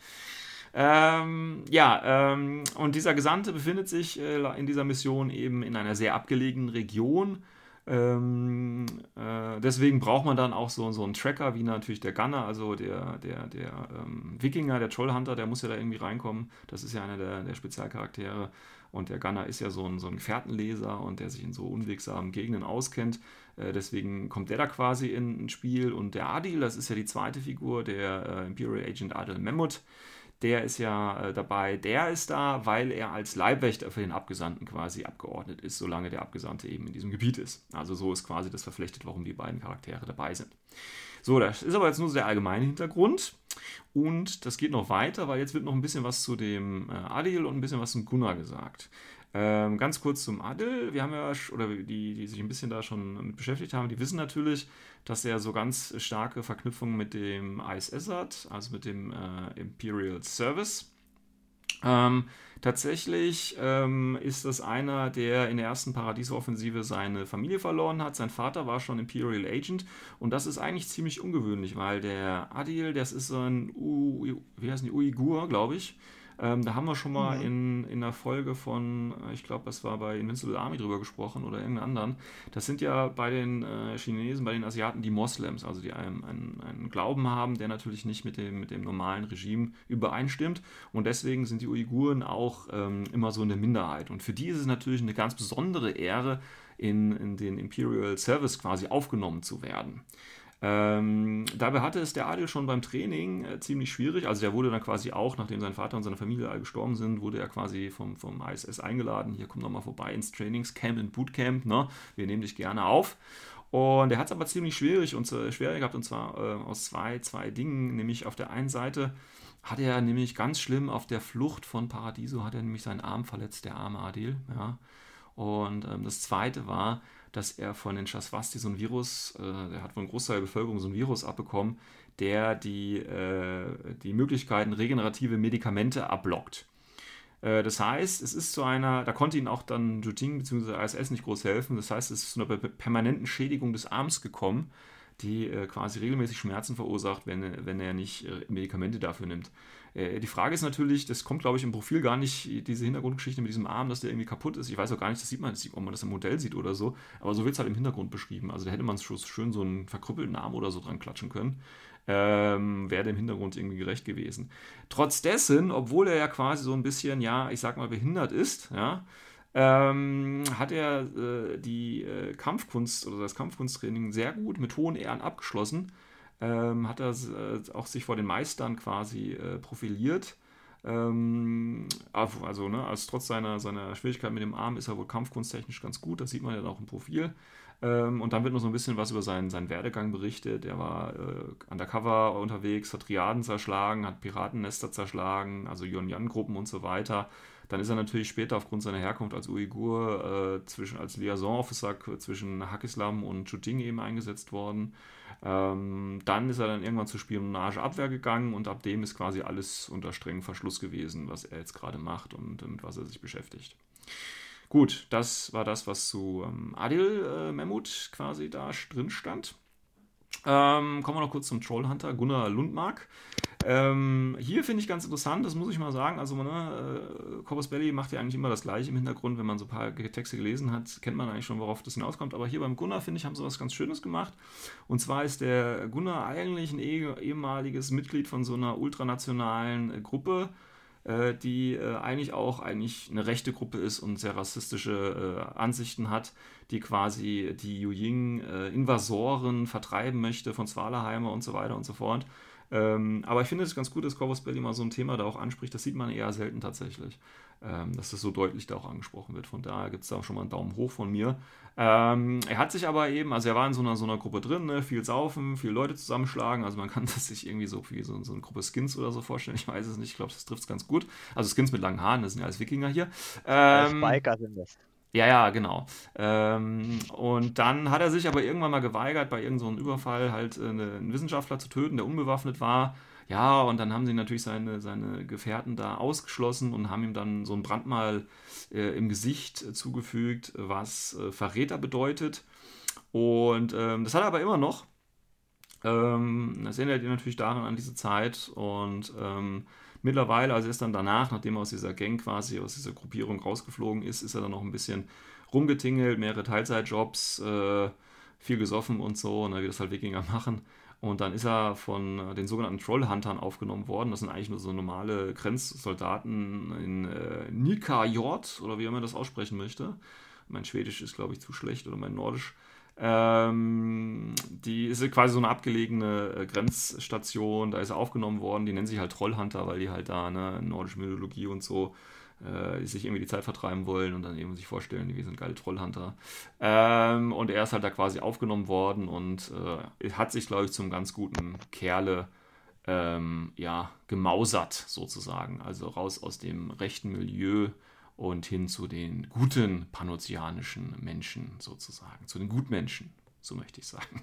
Ähm, ja, ähm, und dieser Gesandte befindet sich äh, in dieser Mission eben in einer sehr abgelegenen Region ähm, äh, deswegen braucht man dann auch so, so einen Tracker, wie natürlich der Gunner, also der, der, der ähm, Wikinger, der Trollhunter, der muss ja da irgendwie reinkommen. Das ist ja einer der, der Spezialcharaktere. Und der Gunner ist ja so ein, so ein Gefährtenleser und der sich in so unwegsamen Gegenden auskennt. Äh, deswegen kommt der da quasi in, ins Spiel. Und der Adil, das ist ja die zweite Figur, der äh, Imperial Agent Adil Memmut der ist ja äh, dabei, der ist da, weil er als Leibwächter für den Abgesandten quasi abgeordnet ist, solange der Abgesandte eben in diesem Gebiet ist. Also so ist quasi das verflechtet, warum die beiden Charaktere dabei sind. So, das ist aber jetzt nur so der allgemeine Hintergrund. Und das geht noch weiter, weil jetzt wird noch ein bisschen was zu dem äh, Adil und ein bisschen was zum Gunnar gesagt. Ähm, ganz kurz zum Adil. Wir haben ja, oder die, die sich ein bisschen da schon mit beschäftigt haben, die wissen natürlich, dass er so ganz starke Verknüpfungen mit dem ISS hat, also mit dem äh, Imperial Service. Ähm, tatsächlich ähm, ist das einer, der in der ersten Paradiso-Offensive seine Familie verloren hat. Sein Vater war schon Imperial Agent und das ist eigentlich ziemlich ungewöhnlich, weil der Adil, das ist so ein U, wie heißen die, Uigur, glaube ich. Ähm, da haben wir schon mal mhm. in, in einer Folge von, äh, ich glaube, das war bei Invincible Army drüber gesprochen oder irgendeinen anderen. Das sind ja bei den äh, Chinesen, bei den Asiaten die Moslems, also die einen, einen, einen, Glauben haben, der natürlich nicht mit dem, mit dem normalen Regime übereinstimmt. Und deswegen sind die Uiguren auch ähm, immer so eine Minderheit. Und für die ist es natürlich eine ganz besondere Ehre, in, in den Imperial Service quasi aufgenommen zu werden. Ähm, dabei hatte es der Adel schon beim Training äh, ziemlich schwierig. Also der wurde dann quasi auch, nachdem sein Vater und seine Familie alle gestorben sind, wurde er quasi vom, vom ISS eingeladen. Hier komm doch mal vorbei ins Trainingscamp, in Bootcamp. Ne? Wir nehmen dich gerne auf. Und er hat es aber ziemlich schwierig und äh, schwer gehabt und zwar äh, aus zwei, zwei Dingen. Nämlich auf der einen Seite hat er nämlich ganz schlimm auf der Flucht von Paradiso hat er nämlich seinen Arm verletzt, der arme Adil. Ja. Und ähm, das zweite war, dass er von den Shaswasti so ein Virus, äh, der hat von Großteil der Bevölkerung so ein Virus abbekommen, der die, äh, die Möglichkeiten regenerative Medikamente abblockt. Äh, das heißt, es ist zu einer, da konnte ihnen auch dann Juting bzw. ISS nicht groß helfen. Das heißt, es ist zu einer permanenten Schädigung des Arms gekommen, die äh, quasi regelmäßig Schmerzen verursacht, wenn, wenn er nicht äh, Medikamente dafür nimmt. Äh, die Frage ist natürlich, das kommt, glaube ich, im Profil gar nicht, diese Hintergrundgeschichte mit diesem Arm, dass der irgendwie kaputt ist. Ich weiß auch gar nicht, das sieht man, ob man das im Modell sieht oder so, aber so wird es halt im Hintergrund beschrieben. Also da hätte man schön so einen verkrüppelten Arm oder so dran klatschen können. Ähm, wäre dem Hintergrund irgendwie gerecht gewesen. Trotz dessen, obwohl er ja quasi so ein bisschen, ja, ich sag mal, behindert ist, ja, ähm, hat er äh, die äh, Kampfkunst oder das Kampfkunsttraining sehr gut mit hohen Ehren abgeschlossen ähm, hat er äh, auch sich vor den Meistern quasi äh, profiliert. Ähm, also, ne, also trotz seiner, seiner Schwierigkeit mit dem Arm ist er wohl kampfkunsttechnisch ganz gut, das sieht man ja auch im Profil. Ähm, und dann wird noch so ein bisschen was über seinen, seinen Werdegang berichtet. Er war äh, undercover unterwegs, hat Triaden zerschlagen, hat Piratennester zerschlagen, also Yuan-Yan-Gruppen und so weiter. Dann ist er natürlich später aufgrund seiner Herkunft als Uigur äh, zwischen, als Liaison-Officer zwischen Hakislam und Chuting eben eingesetzt worden. Ähm, dann ist er dann irgendwann zur Spionageabwehr gegangen und ab dem ist quasi alles unter strengem Verschluss gewesen, was er jetzt gerade macht und mit was er sich beschäftigt. Gut, das war das, was zu ähm, Adil äh, Mehmut quasi da drin stand. Ähm, kommen wir noch kurz zum Trollhunter Gunnar Lundmark. Ähm, hier finde ich ganz interessant, das muss ich mal sagen. Also, ne, äh, Corpus Belli macht ja eigentlich immer das Gleiche im Hintergrund. Wenn man so ein paar Texte gelesen hat, kennt man eigentlich schon, worauf das hinauskommt. Aber hier beim Gunnar, finde ich, haben sie was ganz Schönes gemacht. Und zwar ist der Gunnar eigentlich ein eh, ehemaliges Mitglied von so einer ultranationalen äh, Gruppe äh, die äh, eigentlich auch eigentlich eine rechte Gruppe ist und sehr rassistische äh, Ansichten hat, die quasi die Yuying-Invasoren vertreiben möchte von Svalaheimer und so weiter und so fort. Ähm, aber ich finde es ganz gut, dass Corvus Belli mal so ein Thema da auch anspricht. Das sieht man eher selten tatsächlich, ähm, dass das so deutlich da auch angesprochen wird. Von daher gibt es da schon mal einen Daumen hoch von mir. Ähm, er hat sich aber eben, also er war in so einer, so einer Gruppe drin, ne? viel saufen, viele Leute zusammenschlagen. Also man kann das sich irgendwie so wie so, so eine Gruppe Skins oder so vorstellen. Ich weiß es nicht, ich glaube, das trifft es ganz gut. Also Skins mit langen Haaren, das sind ja alles Wikinger hier. Ähm, Biker sind das. Ja, ja, genau. Ähm, und dann hat er sich aber irgendwann mal geweigert, bei irgendeinem so Überfall halt äh, einen Wissenschaftler zu töten, der unbewaffnet war. Ja, und dann haben sie natürlich seine, seine Gefährten da ausgeschlossen und haben ihm dann so ein Brandmal äh, im Gesicht zugefügt, was äh, Verräter bedeutet. Und ähm, das hat er aber immer noch. Ähm, das erinnert ihn natürlich daran an diese Zeit und ähm, Mittlerweile, also ist dann danach, nachdem er aus dieser Gang quasi, aus dieser Gruppierung rausgeflogen ist, ist er dann noch ein bisschen rumgetingelt, mehrere Teilzeitjobs, äh, viel gesoffen und so, ne, wie das halt Wikinger machen. Und dann ist er von den sogenannten Trollhuntern aufgenommen worden. Das sind eigentlich nur so normale Grenzsoldaten in äh, Nika Jord, oder wie man das aussprechen möchte. Mein Schwedisch ist, glaube ich, zu schlecht oder mein Nordisch. Ähm, die ist quasi so eine abgelegene äh, Grenzstation, da ist er aufgenommen worden. Die nennen sich halt Trollhunter, weil die halt da, ne, nordische Mythologie und so, äh, sich irgendwie die Zeit vertreiben wollen und dann eben sich vorstellen, wir sind geile Trollhunter. Ähm, und er ist halt da quasi aufgenommen worden und äh, hat sich, glaube ich, zum ganz guten Kerle ähm, ja, gemausert, sozusagen. Also raus aus dem rechten Milieu und hin zu den guten panozianischen Menschen sozusagen, zu den Gutmenschen, so möchte ich sagen.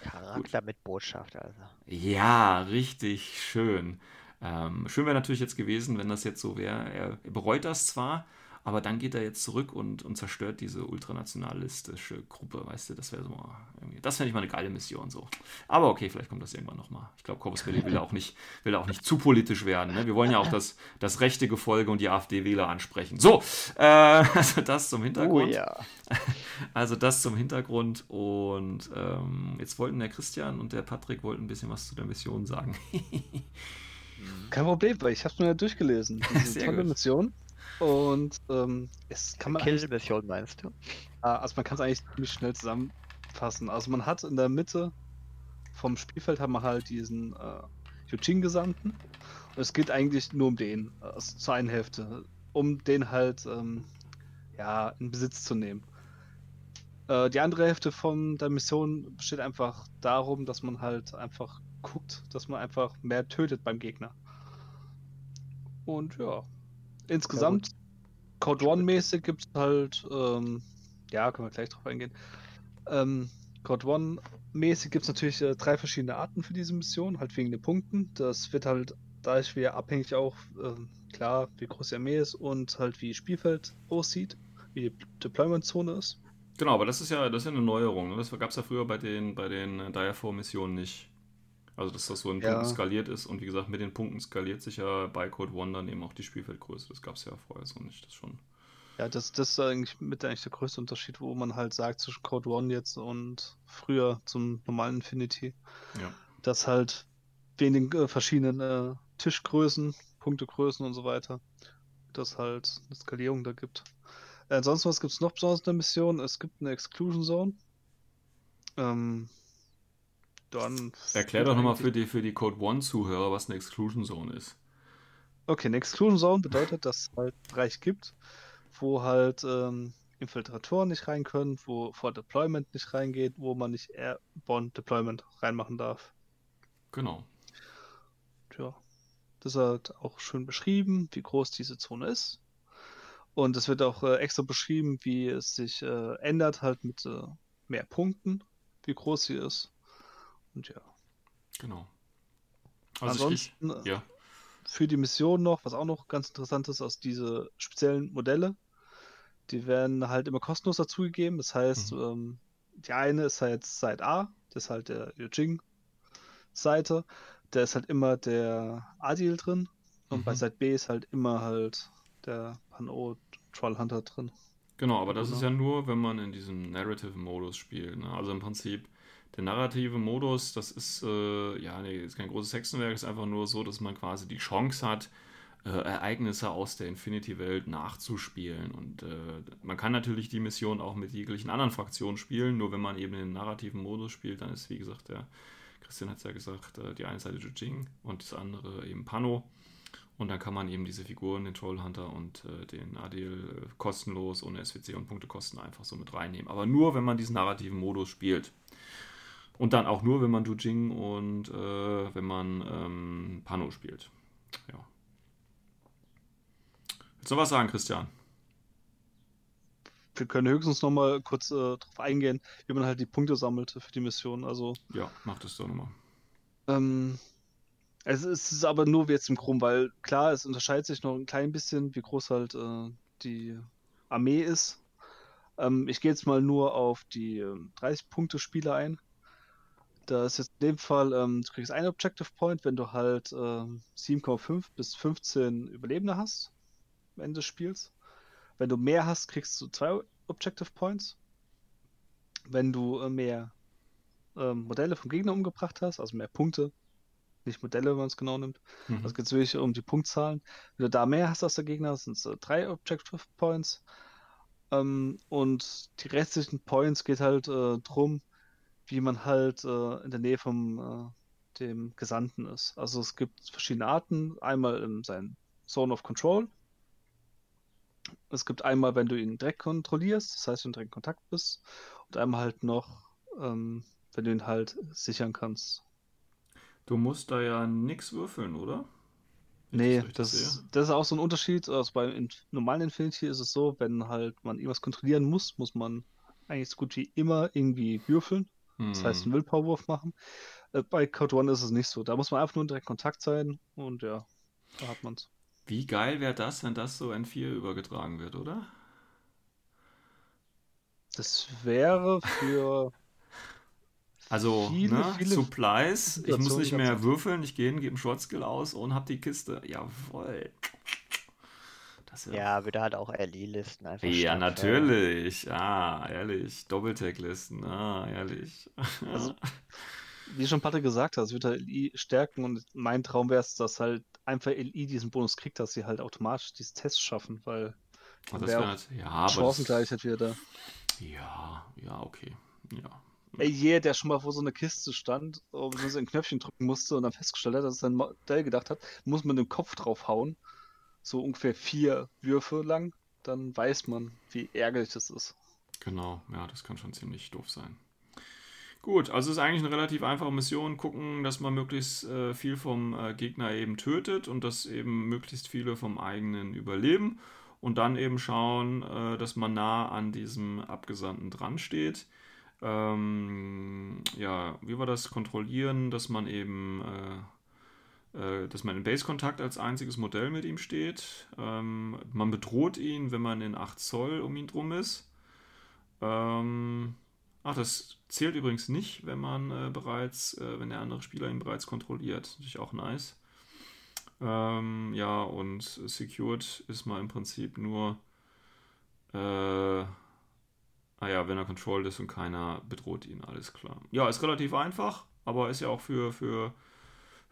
Charakter Gut. mit Botschaft also. Ja, richtig schön. Ähm, schön wäre natürlich jetzt gewesen, wenn das jetzt so wäre. Er, er bereut das zwar, aber dann geht er jetzt zurück und, und zerstört diese ultranationalistische Gruppe, weißt du, das wäre so irgendwie, das fände ich mal eine geile Mission so. Aber okay, vielleicht kommt das irgendwann nochmal. Ich glaube, Corpus Belli will auch nicht, will auch nicht zu politisch werden. Ne? Wir wollen ja auch das, das rechte Gefolge und die AfD-Wähler ansprechen. So, äh, also das zum Hintergrund. Oh ja. Also das zum Hintergrund und ähm, jetzt wollten der Christian und der Patrick wollten ein bisschen was zu der Mission sagen. Kein Problem, weil ich habe es mir ja durchgelesen. Diese tolle gut. Mission. Und ähm, es kann man. Kill-Mission meinst du? Ah, also man kann es eigentlich ziemlich schnell zusammenfassen. Also man hat in der Mitte vom Spielfeld haben wir halt diesen äh, Yuchin-Gesandten. Und es geht eigentlich nur um den, also zur einen Hälfte, um den halt ähm, ja, in Besitz zu nehmen. Äh, die andere Hälfte von der Mission besteht einfach darum, dass man halt einfach guckt, dass man einfach mehr tötet beim Gegner. Und ja, insgesamt Code One-mäßig gibt es halt, ähm, ja, können wir gleich drauf eingehen. Ähm, Code One-mäßig gibt es natürlich äh, drei verschiedene Arten für diese Mission, halt wegen den Punkten. Das wird halt, da ich wieder abhängig auch, ähm, klar, wie groß die Armee ist und halt wie Spielfeld aussieht, wie die Deployment-Zone ist. Genau, aber das ist ja, das ist ja eine Neuerung. Ne? Das gab es ja früher bei den, bei den äh, Direfall-Missionen nicht. Also, dass das so in Ja. Punkten skaliert ist. Und wie gesagt, mit den Punkten skaliert sich ja bei Code One dann eben auch die Spielfeldgröße. Das gab es ja vorher so nicht. Das schon. Ja, das, das ist eigentlich mit eigentlich der größte Unterschied, wo man halt sagt zwischen Code One jetzt und früher zum normalen Infinity. Ja. dass halt wegen den äh, verschiedenen äh, Tischgrößen, Punktegrößen und so weiter, dass halt eine Skalierung da gibt. Ansonsten, was gibt es noch besonders in der Mission? Es gibt eine Exclusion Zone. Ähm, dann. Erklär doch nochmal für die, für die Code One-Zuhörer, was eine Exclusion Zone ist. Okay, eine Exclusion Zone bedeutet, dass es halt einen Bereich gibt, wo halt ähm, Infiltratoren nicht rein können, wo vor Deployment nicht reingeht, wo man nicht Airborne Deployment reinmachen darf. Genau. Tja, das ist halt auch schön beschrieben, wie groß diese Zone ist. Und es wird auch äh, extra beschrieben, wie es sich äh, ändert, halt mit äh, mehr Punkten, wie groß sie ist. Und ja. Genau. Also ich, Ansonsten äh, ja. für die Mission noch, was auch noch ganz interessant ist, aus diese speziellen Modelle, die werden halt immer kostenlos dazugegeben. Das heißt, ähm, die eine ist halt Side A, das ist halt der Yujing-Seite. Da ist halt immer der Adil drin. Und bei Mhm. Side B ist halt immer halt der Pan-O Trollhunter drin. Genau, aber das Genau. ist ja nur, wenn man in diesem Narrative-Modus spielt. Ne? Also im Prinzip, der narrative Modus, das ist, äh, ja, nee, ist kein großes Hexenwerk, ist einfach nur so, dass man quasi die Chance hat, äh, Ereignisse aus der Infinity-Welt nachzuspielen. Und äh, man kann natürlich die Mission auch mit jeglichen anderen Fraktionen spielen, nur wenn man eben den narrativen Modus spielt, dann ist, wie gesagt, der Christian hat es ja gesagt, äh, die eine Seite Jujing und das andere eben Pano. Und dann kann man eben diese Figuren, den Trollhunter und äh, den Adil, äh, kostenlos ohne SWC und Punktekosten einfach so mit reinnehmen. Aber nur, wenn man diesen narrativen Modus spielt. Und dann auch nur, wenn man Jujing und äh, wenn man ähm, Pano spielt. Ja. Willst du noch was sagen, Christian? Wir können höchstens nochmal kurz äh, darauf eingehen, wie man halt die Punkte sammelte für die Mission. Also Ja, mach das doch nochmal. Ähm, es ist aber nur wie jetzt im Chrom, weil klar, es unterscheidet sich noch ein klein bisschen, wie groß halt äh, die Armee ist. Ähm, ich gehe jetzt mal nur auf die ähm, 30-Punkte-Spiele ein. Da ist jetzt in dem Fall, ähm, du kriegst einen Objective Point, wenn du halt ähm, 7,5 bis 15 Überlebende hast am Ende des Spiels. Wenn du mehr hast, kriegst du zwei Objective Points. Wenn du äh, mehr ähm, Modelle vom Gegner umgebracht hast, also mehr Punkte, nicht Modelle, wenn man es genau nimmt. Mhm. Also geht es wirklich um die Punktzahlen. Wenn du da mehr hast als der Gegner, sind es äh, drei Objective Points. Ähm, und die restlichen Points geht halt äh, drum, wie man halt äh, in der Nähe vom äh, dem Gesandten ist. Also es gibt verschiedene Arten. Einmal in sein Zone of Control. Es gibt einmal, wenn du ihn direkt kontrollierst, das heißt, wenn du direkt in Kontakt bist. Und einmal halt noch, ähm, wenn du ihn halt sichern kannst. Du musst da ja nix würfeln, oder? Ich Nee, das, sehe. das ist auch so ein Unterschied. Also beim normalen Infinity ist es so, wenn halt man irgendwas kontrollieren muss, muss man eigentlich so gut wie immer irgendwie würfeln. Das heißt, einen Hm. Willpower-Wurf machen. Äh, Bei Code One ist es nicht so. Da muss man einfach nur in direkt Kontakt sein und ja, da hat man's. Wie geil wäre das, wenn das so N4 übergetragen wird, oder? Das wäre für Also, Viele, ne, viele Supplies, ich muss nicht mehr würfeln, ich gehe hin, gebe einen Short-Skill aus und hab die Kiste. Jawohl. Ja, wieder halt auch LI-Listen einfach. Ja, natürlich. Ah, ehrlich. Doppeltag-Listen. Ah, ehrlich. Also, wie schon Patrick gesagt hat, es wird halt LI stärken und mein Traum wäre es, dass halt einfach LI diesen Bonus kriegt, dass sie halt automatisch diese Tests schaffen, weil Ah, das wär wär auch nat- ja, Chancengleichheit wieder da. ja, ja, okay. Ja. Ey, jeder, der schon mal vor so einer Kiste stand und so ein Knöpfchen drücken musste und dann festgestellt hat, dass sein Modell gedacht hat, muss man den Kopf drauf hauen, so ungefähr vier Würfe lang, dann weiß man, wie ärgerlich das ist. Genau, ja, das kann schon ziemlich doof sein. Gut, also es ist eigentlich eine relativ einfache Mission. Gucken, dass man möglichst äh, viel vom äh, Gegner eben tötet und dass eben möglichst viele vom eigenen überleben. und dann eben schauen, äh, dass man nah an diesem Abgesandten dran steht. Ähm, ja, wie war das? Kontrollieren, dass man eben, äh, dass man in Base-Kontakt als einziges Modell mit ihm steht. Ähm, man bedroht ihn, wenn man in 8 Zoll um ihn drum ist. Ähm, ach, das zählt übrigens nicht, wenn man äh, bereits, äh, wenn der andere Spieler ihn bereits kontrolliert. Natürlich auch nice. Ähm, ja, und Secured ist mal im Prinzip nur, äh, ah ja, wenn er controlled ist und keiner bedroht ihn, alles klar. Ja, ist relativ einfach, aber ist ja auch für, für,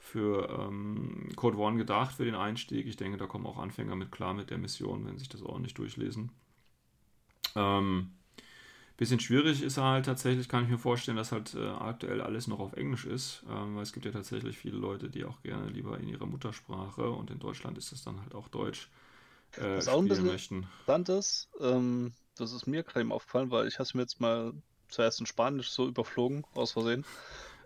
für ähm, Code One gedacht, für den Einstieg. Ich denke, da kommen auch Anfänger mit klar mit der Mission, wenn sie sich das ordentlich durchlesen. Ähm, Bisschen schwierig ist halt tatsächlich, kann ich mir vorstellen, dass halt äh, aktuell alles noch auf Englisch ist, ähm, weil es gibt ja tatsächlich viele Leute, die auch gerne lieber in ihrer Muttersprache und in Deutschland ist das dann halt auch Deutsch. Äh, Was auch ein bisschen möchten. interessant ist, ähm, das ist mir gerade eben aufgefallen, weil ich habe es mir jetzt mal zuerst in Spanisch so überflogen, aus Versehen.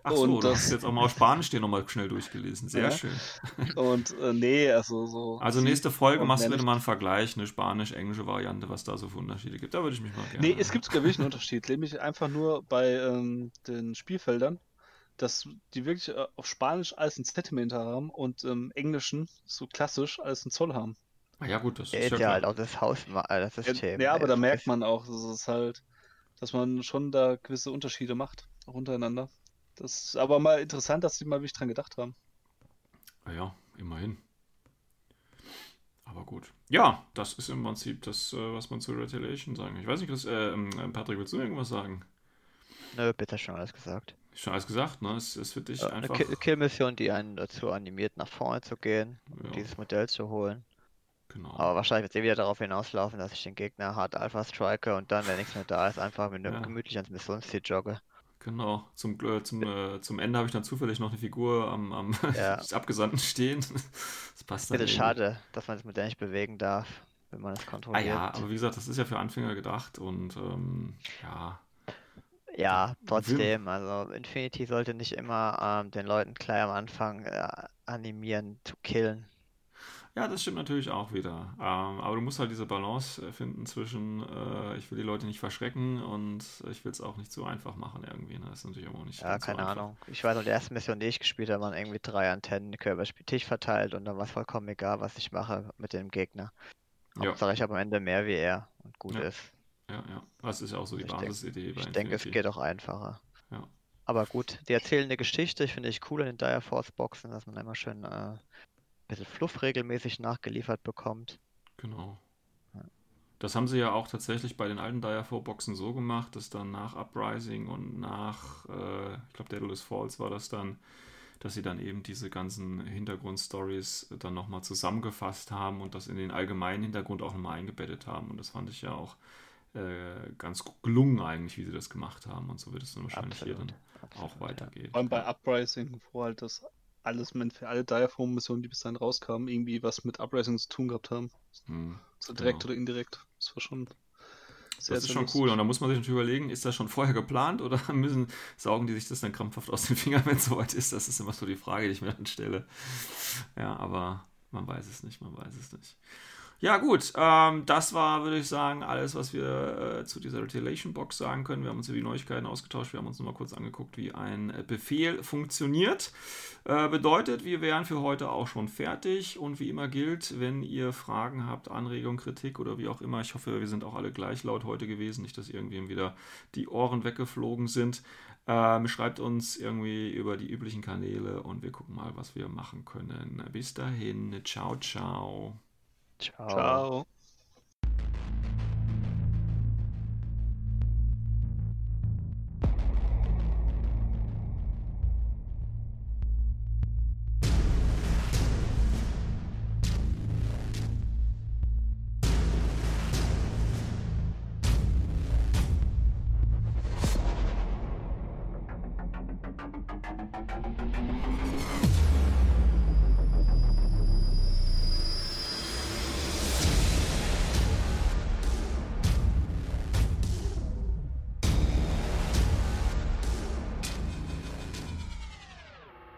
Ach so, und du das, hast jetzt auch mal auf Spanisch dir nochmal schnell durchgelesen. Sehr ja. schön. Und äh, nee, also so. Also nächste Folge machst du wieder mal einen Vergleich, eine spanisch-englische Variante, was da so für Unterschiede gibt. Da würde ich mich mal gerne. Nee, es gibt sogar wirklich einen Unterschied. Nämlich einfach nur bei ähm, den Spielfeldern, dass die wirklich äh, auf Spanisch alles ein Zentimeter haben und im Englischen so klassisch alles ein Zoll haben. Ah, ja, gut, das ist ja, ja halt auch das Haus, äh, das System. Ja, aber da merkt man auch, dass es halt, dass man schon da gewisse Unterschiede macht, auch untereinander. Das ist aber mal interessant, dass sie mal wirklich dran gedacht haben. Ja, immerhin. Aber gut. Ja, das ist im Prinzip das, äh, was man zu Retaliation sagen. Ich weiß nicht, was, äh, ähm, Patrick, willst du irgendwas sagen? Nö, bitte schon alles gesagt. Schon alles gesagt, ne? Es ist für dich ja, einfach. Eine Kill-Mission, die einen dazu animiert, nach vorne zu gehen, ja. dieses Modell zu holen. Genau. Aber wahrscheinlich wird es eh wieder darauf hinauslaufen, dass ich den Gegner hart Alpha strike und dann, wenn nichts mehr da ist, einfach mit einem ja. gemütlich ans Missionsziel jogge. Genau, zum, äh, zum, äh, zum Ende habe ich dann zufällig noch eine Figur am, am ja. Abgesandten stehen. Das passt dann. Bitte schade, dass man das mit der nicht bewegen darf, wenn man es kontrolliert. Ah ja, aber wie gesagt, das ist ja für Anfänger gedacht und ähm, ja. Ja, trotzdem, also Infinity sollte nicht immer ähm, den Leuten gleich am Anfang äh, animieren zu killen. Ja, das stimmt natürlich auch wieder. Ähm, aber du musst halt diese Balance äh, finden zwischen, äh, ich will die Leute nicht verschrecken und ich will es auch nicht zu einfach machen irgendwie. Ne? Das ist natürlich auch nicht Ja, keine so Ahnung. Ich weiß noch, die erste Mission, die ich gespielt habe, waren irgendwie drei Antennen die über den Tisch verteilt und dann war es vollkommen egal, was ich mache mit dem Gegner. Hauptsache ich habe am Ende mehr wie er und gut ja. ist. Ja, ja. Das ist ja auch so die Basisidee. Ich denke, es geht auch einfacher. Ja. Aber gut, die erzählen eine Geschichte, ich finde ich cool in den Dire Force Boxen, dass man immer schön äh, bisschen Fluff regelmäßig nachgeliefert bekommt. Genau. Das haben sie ja auch tatsächlich bei den alten Dire-4-Boxen so gemacht, dass dann nach Uprising und nach, äh, ich glaube, Daedalus Falls war das dann, dass sie dann eben diese ganzen Hintergrundstories dann nochmal zusammengefasst haben und das in den allgemeinen Hintergrund auch nochmal eingebettet haben. Und das fand ich ja auch äh, ganz gelungen eigentlich, wie sie das gemacht haben. Und so wird es dann wahrscheinlich absolut, hier dann absolut, auch weitergehen. Vor allem bei Uprising, wo halt das alles, für alle Diaform-Missionen, die bis dahin rauskamen, irgendwie was mit Uprising zu tun gehabt haben. Hm, so direkt genau. oder indirekt. Das war schon. Sehr, das ist schon lustig. cool. Und da muss man sich natürlich überlegen, ist das schon vorher geplant oder müssen saugen die sich das dann krampfhaft aus den Fingern, wenn es soweit ist? Das ist immer so die Frage, die ich mir dann stelle. Ja, aber man weiß es nicht, man weiß es nicht. Ja, gut. Ähm, das war, würde ich sagen, alles, was wir äh, zu dieser Retaliation Box sagen können. Wir haben uns über die Neuigkeiten ausgetauscht. Wir haben uns nochmal kurz angeguckt, wie ein äh, Befehl funktioniert. Äh, bedeutet, wir wären für heute auch schon fertig. Und wie immer gilt, wenn ihr Fragen habt, Anregungen, Kritik oder wie auch immer, ich hoffe, wir sind auch alle gleich laut heute gewesen. Nicht, dass irgendwem wieder die Ohren weggeflogen sind. Ähm, schreibt uns irgendwie über die üblichen Kanäle und wir gucken mal, was wir machen können. Bis dahin. Ciao, ciao. Ciao. Ciao.